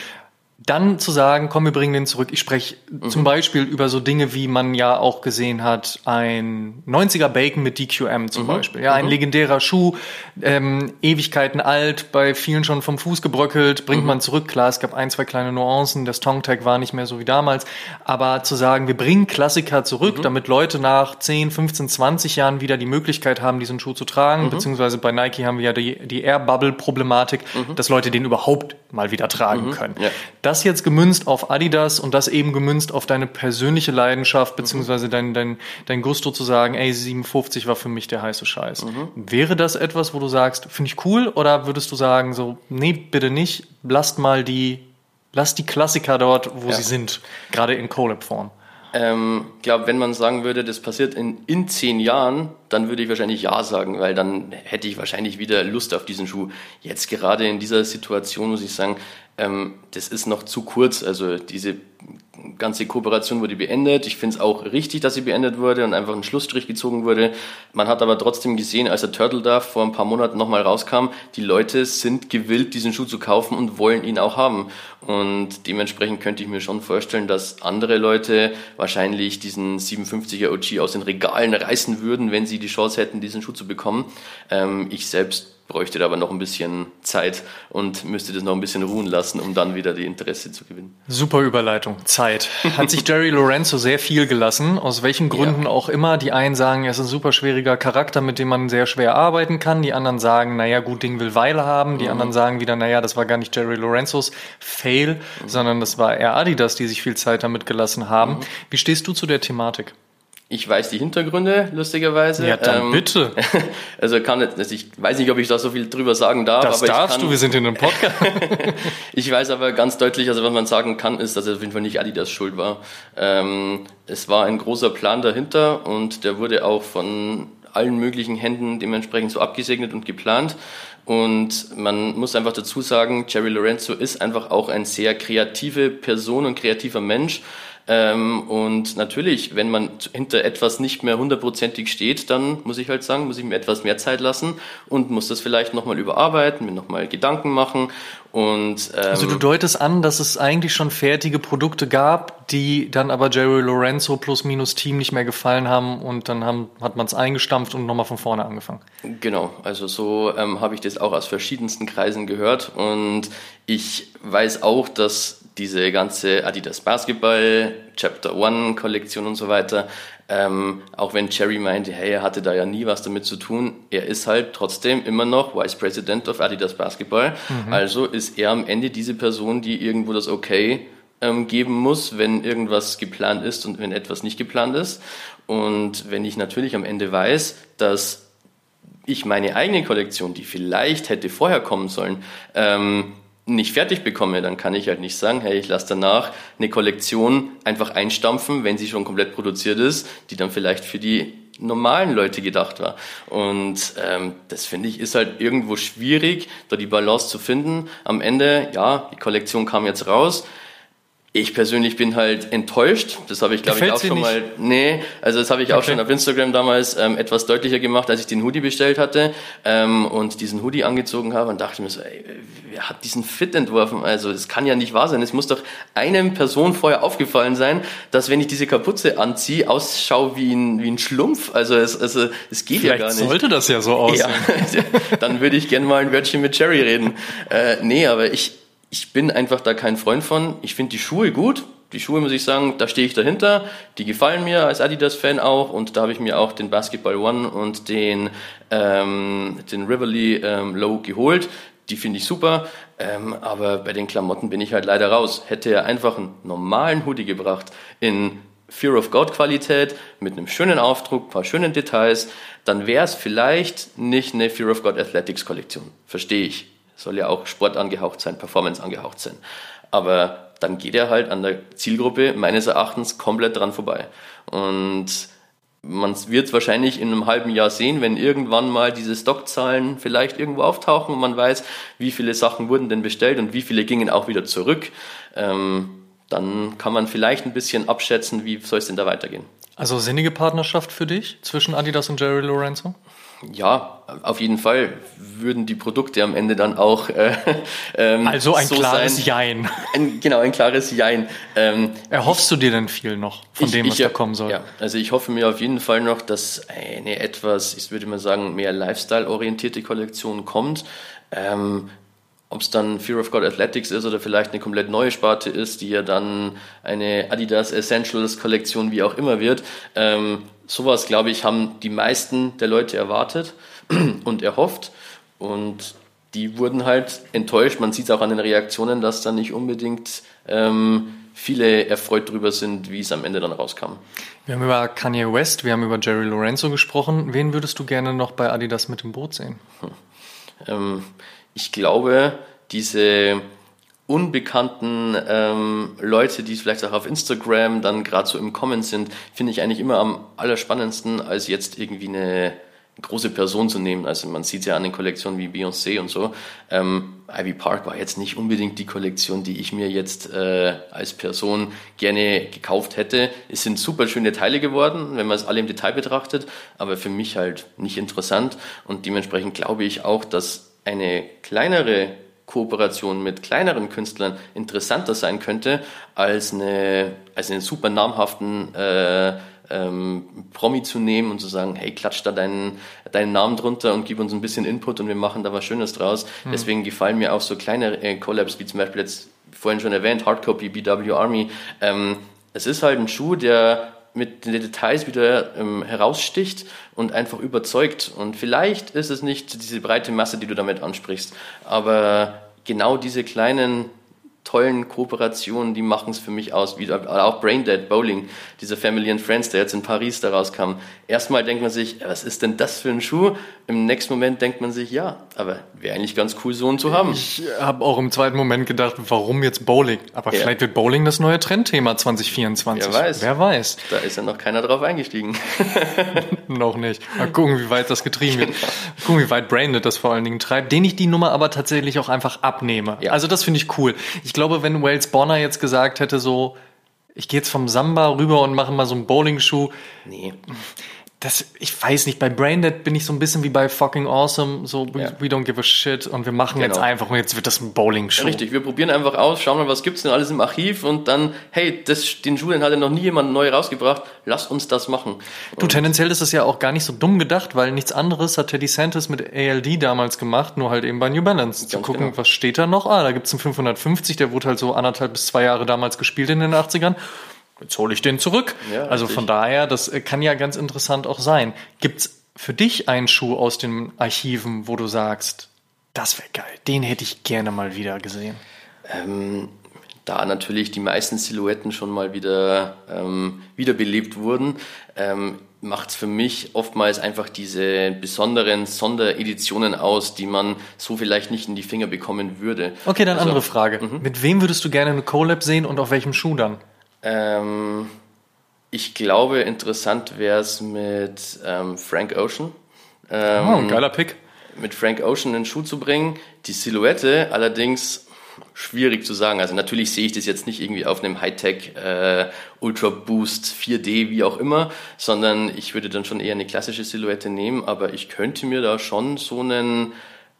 dann zu sagen, komm, wir bringen den zurück. Ich spreche mhm. zum Beispiel über so Dinge, wie man ja auch gesehen hat, ein 90er Bacon mit DQM zum mhm. Beispiel. Ja, ein mhm. legendärer Schuh, ähm, Ewigkeiten alt, bei vielen schon vom Fuß gebröckelt, bringt mhm. man zurück. Klar, es gab ein, zwei kleine Nuancen, das Tongue Tag war nicht mehr so wie damals. Aber zu sagen, wir bringen Klassiker zurück, mhm. damit Leute nach 10, 15, 20 Jahren wieder die Möglichkeit haben, diesen Schuh zu tragen, beziehungsweise bei Nike haben wir ja die, die Air Bubble Problematik, dass Leute den überhaupt mal wieder tragen können. Ja das jetzt gemünzt auf Adidas und das eben gemünzt auf deine persönliche Leidenschaft, mhm. beziehungsweise dein, dein, dein Gusto zu sagen, ey, 57 war für mich der heiße Scheiß. Mhm. Wäre das etwas, wo du sagst, finde ich cool, oder würdest du sagen, so, nee, bitte nicht, lasst mal die, lasst die Klassiker dort, wo ja. sie sind, gerade in Collab-Form? Ähm, glaube, wenn man sagen würde, das passiert in, in zehn Jahren, dann würde ich wahrscheinlich ja sagen, weil dann hätte ich wahrscheinlich wieder Lust auf diesen Schuh. Jetzt gerade in dieser Situation muss ich sagen, ähm, das ist noch zu kurz. Also diese ganze Kooperation wurde beendet. Ich finde es auch richtig, dass sie beendet wurde und einfach ein Schlussstrich gezogen wurde. Man hat aber trotzdem gesehen, als der Turtle da vor ein paar Monaten nochmal rauskam, die Leute sind gewillt, diesen Schuh zu kaufen und wollen ihn auch haben. Und dementsprechend könnte ich mir schon vorstellen, dass andere Leute wahrscheinlich diesen 57er OG aus den Regalen reißen würden, wenn sie die Chance hätten, diesen Schuh zu bekommen. Ähm, ich selbst bräuchte aber noch ein bisschen Zeit und müsste das noch ein bisschen ruhen lassen, um dann wieder die Interesse zu gewinnen. Super Überleitung. Zeit. Hat sich Jerry Lorenzo sehr viel gelassen, aus welchen Gründen ja. auch immer. Die einen sagen, er ist ein super schwieriger Charakter, mit dem man sehr schwer arbeiten kann. Die anderen sagen, naja, gut, Ding will Weile haben. Die mhm. anderen sagen wieder, naja, das war gar nicht Jerry Lorenzos Fail, mhm. sondern das war eher Adidas, die sich viel Zeit damit gelassen haben. Mhm. Wie stehst du zu der Thematik? Ich weiß die Hintergründe, lustigerweise. Ja, dann ähm, bitte. Also kann also ich weiß nicht, ob ich da so viel drüber sagen darf. Das darfst kann, du, wir sind in einem Podcast. ich weiß aber ganz deutlich, also was man sagen kann, ist, dass es auf jeden Fall nicht Adidas schuld war. Ähm, es war ein großer Plan dahinter und der wurde auch von allen möglichen Händen dementsprechend so abgesegnet und geplant. Und man muss einfach dazu sagen, Jerry Lorenzo ist einfach auch ein sehr kreative Person und kreativer Mensch. Ähm, und natürlich, wenn man hinter etwas nicht mehr hundertprozentig steht, dann muss ich halt sagen, muss ich mir etwas mehr Zeit lassen und muss das vielleicht nochmal überarbeiten, mir nochmal Gedanken machen. Und, ähm, also du deutest an, dass es eigentlich schon fertige Produkte gab, die dann aber Jerry Lorenzo plus minus Team nicht mehr gefallen haben und dann haben, hat man es eingestampft und nochmal von vorne angefangen. Genau, also so ähm, habe ich das auch aus verschiedensten Kreisen gehört und ich weiß auch, dass diese ganze Adidas Basketball, Chapter One Kollektion und so weiter, ähm, auch wenn Jerry meinte, hey, er hatte da ja nie was damit zu tun, er ist halt trotzdem immer noch Vice President of Adidas Basketball. Mhm. Also ist er am Ende diese Person, die irgendwo das Okay ähm, geben muss, wenn irgendwas geplant ist und wenn etwas nicht geplant ist. Und wenn ich natürlich am Ende weiß, dass ich meine eigene Kollektion, die vielleicht hätte vorher kommen sollen, ähm, nicht fertig bekomme, dann kann ich halt nicht sagen, hey, ich lasse danach eine Kollektion einfach einstampfen, wenn sie schon komplett produziert ist, die dann vielleicht für die normalen Leute gedacht war. Und ähm, das finde ich ist halt irgendwo schwierig, da die Balance zu finden. Am Ende, ja, die Kollektion kam jetzt raus Ich persönlich bin halt enttäuscht. Das habe ich, glaube ich, auch schon nicht? mal. Nee, also das habe ich okay. auch schon auf Instagram damals ähm, etwas deutlicher gemacht, als ich den Hoodie bestellt hatte ähm, und diesen Hoodie angezogen habe und dachte mir so, ey, wer hat diesen Fit entworfen? Also das kann ja nicht wahr sein. Es muss doch einem Person vorher aufgefallen sein, dass wenn ich diese Kapuze anziehe, ausschaue wie ein, wie ein Schlumpf. Also es, also, es geht Vielleicht ja gar nicht. sollte das ja so aussehen. Ja, dann würde ich gerne mal ein Wörtchen mit Cherry reden. Äh, nee, aber ich, ich bin einfach da kein Freund von. Ich finde die Schuhe gut. Die Schuhe, muss ich sagen, da stehe ich dahinter. Die gefallen mir als Adidas-Fan auch. Und da habe ich mir auch den Basketball One und den, ähm, den Rivoli ähm, Low geholt. Die finde ich super. Ähm, aber bei den Klamotten bin ich halt leider raus. Hätte er einfach einen normalen Hoodie gebracht in Fear of God Qualität mit einem schönen Aufdruck, paar schönen Details, dann wäre es vielleicht nicht eine Fear of God Athletics Kollektion. Verstehe ich soll ja auch Sport angehaucht sein, Performance angehaucht sein. Aber dann geht er halt an der Zielgruppe meines Erachtens komplett dran vorbei. Und man wird es wahrscheinlich in einem halben Jahr sehen, wenn irgendwann mal diese Stockzahlen vielleicht irgendwo auftauchen und man weiß, wie viele Sachen wurden denn bestellt und wie viele gingen auch wieder zurück. Ähm, dann kann man vielleicht ein bisschen abschätzen, wie soll es denn da weitergehen. Also sinnige Partnerschaft für dich zwischen Adidas und Jerry Lorenzo? Ja, auf jeden Fall würden die Produkte am Ende dann auch. Äh, ähm, also ein so klares sein. Jein. Ein, genau, ein klares Jein. Ähm, Erhoffst du dir denn viel noch von ich, dem, was ich, da kommen soll? Ja, also ich hoffe mir auf jeden Fall noch, dass eine etwas, ich würde mal sagen, mehr Lifestyle-orientierte Kollektion kommt. Ähm, ob es dann Fear of God Athletics ist oder vielleicht eine komplett neue Sparte ist, die ja dann eine Adidas Essentials Kollektion wie auch immer wird. Ähm, sowas, glaube ich, haben die meisten der Leute erwartet und erhofft. Und die wurden halt enttäuscht. Man sieht es auch an den Reaktionen, dass da nicht unbedingt ähm, viele erfreut drüber sind, wie es am Ende dann rauskam. Wir haben über Kanye West, wir haben über Jerry Lorenzo gesprochen. Wen würdest du gerne noch bei Adidas mit dem Boot sehen? Hm. Ähm, ich glaube, diese unbekannten ähm, Leute, die vielleicht auch auf Instagram dann gerade so im Comment sind, finde ich eigentlich immer am allerspannendsten, als jetzt irgendwie eine große Person zu nehmen. Also man sieht ja an den Kollektionen wie Beyoncé und so. Ähm, Ivy Park war jetzt nicht unbedingt die Kollektion, die ich mir jetzt äh, als Person gerne gekauft hätte. Es sind super schöne Teile geworden, wenn man es alle im Detail betrachtet, aber für mich halt nicht interessant. Und dementsprechend glaube ich auch, dass eine kleinere Kooperation mit kleineren Künstlern interessanter sein könnte als eine als einen super namhaften äh, ähm, Promi zu nehmen und zu sagen, hey, klatsch da deinen, deinen Namen drunter und gib uns ein bisschen Input und wir machen da was Schönes draus. Mhm. Deswegen gefallen mir auch so kleine äh, Collabs, wie zum Beispiel jetzt vorhin schon erwähnt, Hardcopy, BW Army. Ähm, es ist halt ein Schuh, der mit den Details wieder ähm, heraussticht und einfach überzeugt. Und vielleicht ist es nicht diese breite Masse, die du damit ansprichst, aber genau diese kleinen tollen Kooperationen, die machen es für mich aus, wie auch Braindead Bowling, dieser Family and Friends, der jetzt in Paris daraus kam. Erstmal denkt man sich, was ist denn das für ein Schuh? Im nächsten Moment denkt man sich, ja, aber wäre eigentlich ganz cool, so einen zu haben. Ich habe auch im zweiten Moment gedacht, warum jetzt Bowling? Aber ja. vielleicht wird Bowling das neue Trendthema 2024. Wer weiß. Wer weiß. Da ist ja noch keiner drauf eingestiegen. noch nicht. Mal gucken, wie weit das getrieben wird. Genau. Gucken, wie weit Braindead das vor allen Dingen treibt, den ich die Nummer aber tatsächlich auch einfach abnehme. Ja. Also das finde ich cool. Ich glaube, wenn Wales Bonner jetzt gesagt hätte, so, ich gehe jetzt vom Samba rüber und mache mal so einen Bowling-Schuh. Nee das, ich weiß nicht, bei Braindead bin ich so ein bisschen wie bei Fucking Awesome, so we, ja. we don't give a shit und wir machen genau. jetzt einfach und jetzt wird das ein Bowling-Show. Ja, richtig, wir probieren einfach aus, schauen mal, was gibt's denn alles im Archiv und dann, hey, das, den Schuh, den hat ja noch nie jemand neu rausgebracht, lass uns das machen. Und du, tendenziell ist das ja auch gar nicht so dumm gedacht, weil nichts anderes hat Teddy Santis mit ALD damals gemacht, nur halt eben bei New Balance. Zu gucken, genau. was steht da noch? Ah, da gibt's einen 550, der wurde halt so anderthalb bis zwei Jahre damals gespielt in den 80ern jetzt hole ich den zurück. Ja, also von daher, das äh, kann ja ganz interessant auch sein. Gibt's für dich einen Schuh aus den Archiven, wo du sagst, das wäre geil, den hätte ich gerne mal wieder gesehen? Ähm, da natürlich die meisten Silhouetten schon mal wieder ähm, wiederbelebt wurden, ähm, macht es für mich oftmals einfach diese besonderen Sondereditionen aus, die man so vielleicht nicht in die Finger bekommen würde. Okay, dann also, andere Frage. -hmm. Mit wem würdest du gerne eine Collab sehen und auf welchem Schuh dann? Ähm, ich glaube, interessant wäre es mit ähm, Frank Ocean. Ähm, oh, ein geiler Pick. Mit Frank Ocean einen Schuh zu bringen. Die Silhouette allerdings, schwierig zu sagen. Also natürlich sehe ich das jetzt nicht irgendwie auf einem Hightech äh, Ultra Boost 4D, wie auch immer, sondern ich würde dann schon eher eine klassische Silhouette nehmen, aber ich könnte mir da schon so einen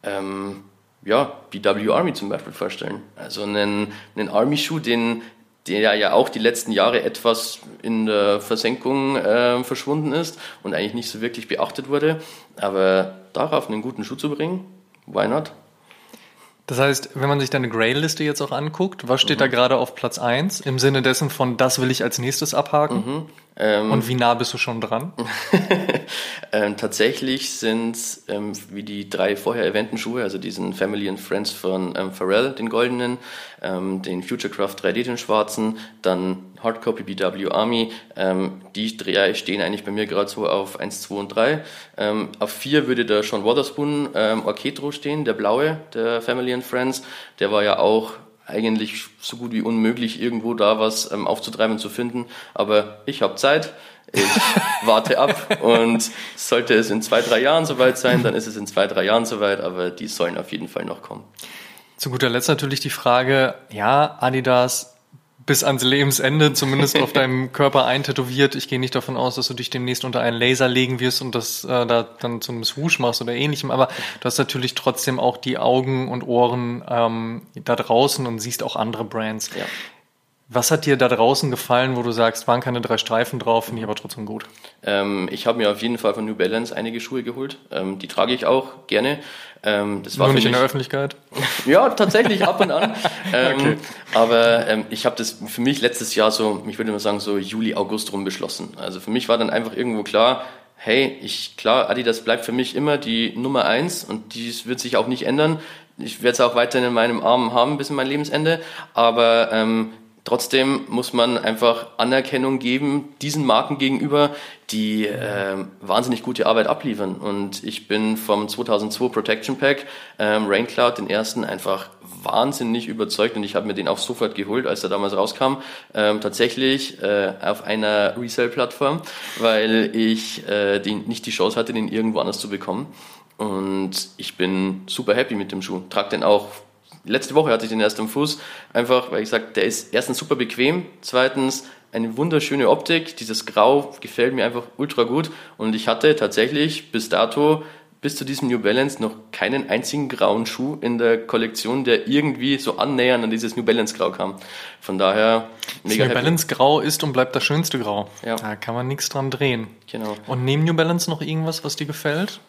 ähm, ja, BW Army zum Beispiel vorstellen. Also einen, einen Army-Schuh, den, der ja auch die letzten Jahre etwas in der Versenkung äh, verschwunden ist und eigentlich nicht so wirklich beachtet wurde. Aber darauf einen guten Schuh zu bringen, why not? Das heißt, wenn man sich deine Grail-Liste jetzt auch anguckt, was steht mhm. da gerade auf Platz 1 im Sinne dessen von, das will ich als nächstes abhaken? Mhm. Ähm, Und wie nah bist du schon dran? ähm, tatsächlich sind ähm, wie die drei vorher erwähnten Schuhe, also diesen Family and Friends von ähm, Pharrell, den goldenen, ähm, den Futurecraft 3D, den schwarzen, dann Hardcopy BW Army, ähm, die drei stehen eigentlich bei mir gerade so auf 1, 2 und 3. Ähm, auf 4 würde da schon Waterspoon ähm, Orchestro stehen, der blaue, der Family and Friends. Der war ja auch eigentlich so gut wie unmöglich, irgendwo da was ähm, aufzutreiben und zu finden. Aber ich habe Zeit, ich warte ab und sollte es in zwei, drei Jahren soweit sein, dann ist es in zwei, drei Jahren soweit, aber die sollen auf jeden Fall noch kommen. Zu guter Letzt natürlich die Frage, ja, Adidas bis ans Lebensende zumindest auf deinem Körper eintätowiert. Ich gehe nicht davon aus, dass du dich demnächst unter einen Laser legen wirst und das äh, da dann zum Swoosh machst oder ähnlichem. Aber du hast natürlich trotzdem auch die Augen und Ohren ähm, da draußen und siehst auch andere Brands. Ja. Was hat dir da draußen gefallen, wo du sagst, waren keine drei Streifen drauf, finde ich aber trotzdem gut? Ähm, ich habe mir auf jeden Fall von New Balance einige Schuhe geholt. Ähm, die trage ich auch gerne. Ähm, das war Nur nicht mich, in der Öffentlichkeit? ja, tatsächlich ab und an. Ähm, okay. Aber ähm, ich habe das für mich letztes Jahr so, ich würde mal sagen, so Juli, August rum beschlossen. Also für mich war dann einfach irgendwo klar, hey, ich klar, Adidas bleibt für mich immer die Nummer eins und dies wird sich auch nicht ändern. Ich werde es auch weiterhin in meinem Arm haben bis in mein Lebensende. Aber ähm, Trotzdem muss man einfach Anerkennung geben diesen Marken gegenüber, die äh, wahnsinnig gute Arbeit abliefern. Und ich bin vom 2002 Protection Pack ähm, Raincloud, den ersten, einfach wahnsinnig überzeugt und ich habe mir den auch sofort geholt, als er damals rauskam. Ähm, tatsächlich äh, auf einer Resale-Plattform, weil ich äh, den, nicht die Chance hatte, den irgendwo anders zu bekommen. Und ich bin super happy mit dem Schuh. Trag den auch letzte Woche hatte ich den erst am Fuß, einfach weil ich sage, der ist erstens super bequem, zweitens eine wunderschöne Optik, dieses Grau gefällt mir einfach ultra gut und ich hatte tatsächlich bis dato bis zu diesem New Balance noch keinen einzigen grauen Schuh in der Kollektion, der irgendwie so annähernd an dieses New Balance Grau kam. Von daher mega das New Balance Grau ist und bleibt das schönste Grau. Ja. Da kann man nichts dran drehen. Genau. Und neben New Balance noch irgendwas, was dir gefällt?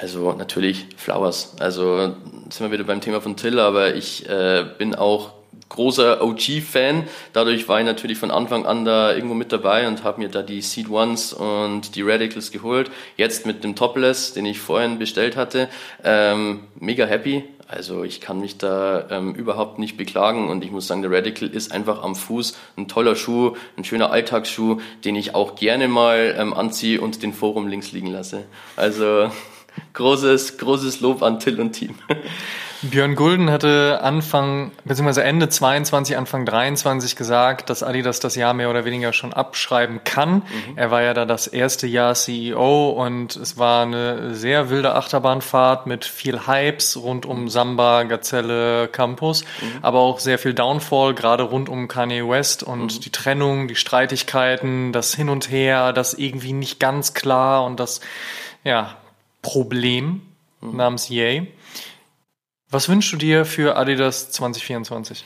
Also natürlich Flowers. Also sind wir wieder beim Thema von Till, aber ich äh, bin auch großer OG-Fan. Dadurch war ich natürlich von Anfang an da irgendwo mit dabei und habe mir da die Seed Ones und die Radicals geholt. Jetzt mit dem Topless, den ich vorhin bestellt hatte, ähm, mega happy. Also ich kann mich da ähm, überhaupt nicht beklagen und ich muss sagen, der Radical ist einfach am Fuß ein toller Schuh, ein schöner Alltagsschuh, den ich auch gerne mal ähm, anziehe und den Forum links liegen lasse. Also großes, großes Lob an Till und Team. Björn Gulden hatte Anfang, beziehungsweise Ende 22, Anfang 23 gesagt, dass Adidas das Jahr mehr oder weniger schon abschreiben kann. Mhm. Er war ja da das erste Jahr CEO und es war eine sehr wilde Achterbahnfahrt mit viel Hypes rund um Samba, Gazelle, Campus, mhm. aber auch sehr viel Downfall, gerade rund um Kanye West und mhm. die Trennung, die Streitigkeiten, das Hin und Her, das irgendwie nicht ganz klar und das, ja, Problem mhm. namens Yay. Was wünschst du dir für Adidas 2024?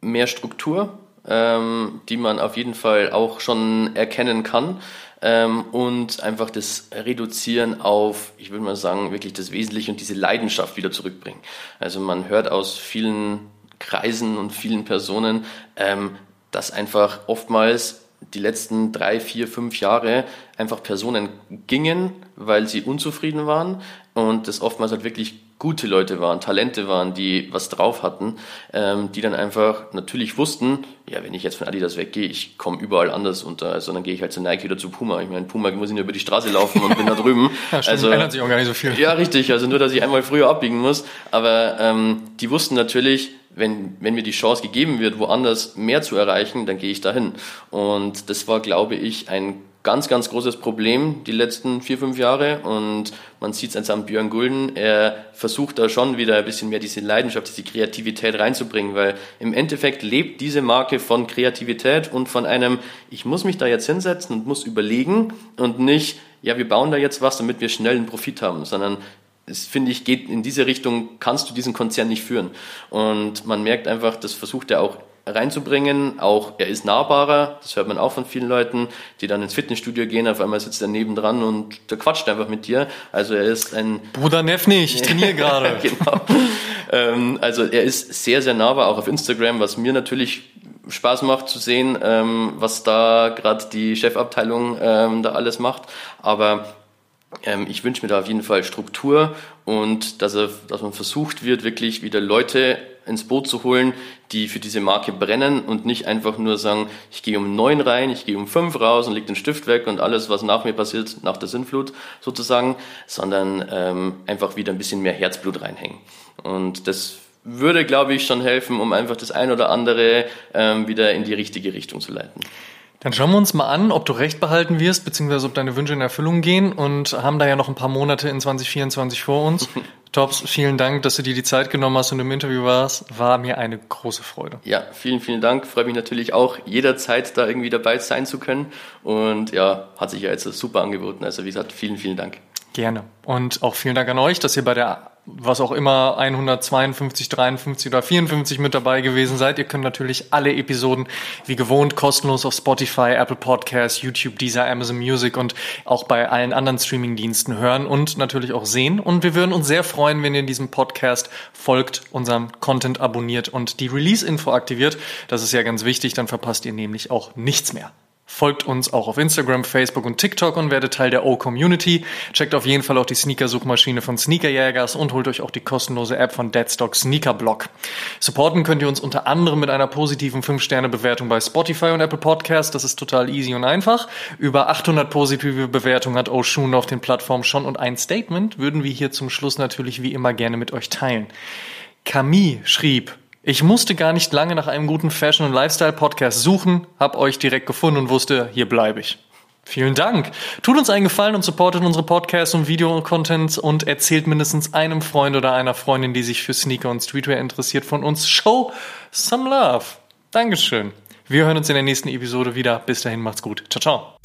Mehr Struktur, ähm, die man auf jeden Fall auch schon erkennen kann. Ähm, und einfach das Reduzieren auf, ich würde mal sagen, wirklich das Wesentliche und diese Leidenschaft wieder zurückbringen. Also man hört aus vielen Kreisen und vielen Personen, ähm, dass einfach oftmals die letzten drei, vier, fünf Jahre einfach Personen gingen, weil sie unzufrieden waren und das oftmals halt wirklich gute Leute waren, Talente waren, die was drauf hatten, ähm, die dann einfach natürlich wussten, ja, wenn ich jetzt von Adidas weggehe, ich komme überall anders unter, also dann gehe ich halt zu Nike oder zu Puma. Ich meine, Puma muss ich nur über die Straße laufen und bin da drüben. ja, stimmt, also ändert sich auch gar nicht so viel. Ja, richtig, also nur, dass ich einmal früher abbiegen muss, aber ähm, die wussten natürlich, wenn, wenn mir die Chance gegeben wird, woanders mehr zu erreichen, dann gehe ich dahin. Und das war, glaube ich, ein ganz, ganz großes Problem die letzten vier, fünf Jahre. Und man sieht es jetzt am Björn Gulden, er versucht da schon wieder ein bisschen mehr diese Leidenschaft, diese Kreativität reinzubringen, weil im Endeffekt lebt diese Marke von Kreativität und von einem, ich muss mich da jetzt hinsetzen und muss überlegen und nicht, ja, wir bauen da jetzt was, damit wir schnell einen Profit haben, sondern es finde ich, geht in diese Richtung, kannst du diesen Konzern nicht führen. Und man merkt einfach, das versucht er auch reinzubringen. Auch er ist nahbarer, das hört man auch von vielen Leuten, die dann ins Fitnessstudio gehen, auf einmal sitzt er nebendran und der quatscht einfach mit dir. Also er ist ein... Bruder Neff nicht, ich trainiere gerade. genau. Ähm, also er ist sehr, sehr nahbar, auch auf Instagram, was mir natürlich Spaß macht zu sehen, ähm, was da gerade die Chefabteilung ähm, da alles macht. Aber ähm, ich wünsche mir da auf jeden Fall Struktur und dass, er, dass man versucht wird, wirklich wieder Leute ins Boot zu holen, die für diese Marke brennen und nicht einfach nur sagen, ich gehe um neun rein, ich gehe um fünf raus und leg den Stift weg und alles, was nach mir passiert, nach der Sinnflut sozusagen, sondern ähm, einfach wieder ein bisschen mehr Herzblut reinhängen. Und das würde, glaube ich, schon helfen, um einfach das ein oder andere ähm, wieder in die richtige Richtung zu leiten. Dann schauen wir uns mal an, ob du recht behalten wirst, beziehungsweise ob deine Wünsche in Erfüllung gehen und haben da ja noch ein paar Monate in 2024 vor uns. Tops, vielen Dank, dass du dir die Zeit genommen hast und im Interview warst. War mir eine große Freude. Ja, vielen, vielen Dank. Freue mich natürlich auch jederzeit da irgendwie dabei sein zu können. Und ja, hat sich ja jetzt super angeboten. Also wie gesagt, vielen, vielen Dank. Gerne. Und auch vielen Dank an euch, dass ihr bei der was auch immer 152, 53 oder 54 mit dabei gewesen seid. Ihr könnt natürlich alle Episoden wie gewohnt kostenlos auf Spotify, Apple Podcasts, YouTube, Deezer, Amazon Music und auch bei allen anderen Streamingdiensten hören und natürlich auch sehen. Und wir würden uns sehr freuen, wenn ihr diesem Podcast folgt, unserem Content abonniert und die Release-Info aktiviert. Das ist ja ganz wichtig, dann verpasst ihr nämlich auch nichts mehr. Folgt uns auch auf Instagram, Facebook und TikTok und werdet Teil der O-Community. Checkt auf jeden Fall auch die Sneaker-Suchmaschine von Sneakerjägers und holt euch auch die kostenlose App von Deadstock Sneaker Blog. Supporten könnt ihr uns unter anderem mit einer positiven 5-Sterne-Bewertung bei Spotify und Apple Podcasts. Das ist total easy und einfach. Über 800 positive Bewertungen hat Oshun auf den Plattformen schon und ein Statement würden wir hier zum Schluss natürlich wie immer gerne mit euch teilen. Camille schrieb, ich musste gar nicht lange nach einem guten Fashion- und Lifestyle-Podcast suchen, hab euch direkt gefunden und wusste, hier bleibe ich. Vielen Dank. Tut uns einen Gefallen und supportet unsere Podcasts und Videocontents und erzählt mindestens einem Freund oder einer Freundin, die sich für Sneaker und Streetwear interessiert, von uns. Show some love. Dankeschön. Wir hören uns in der nächsten Episode wieder. Bis dahin macht's gut. Ciao, ciao.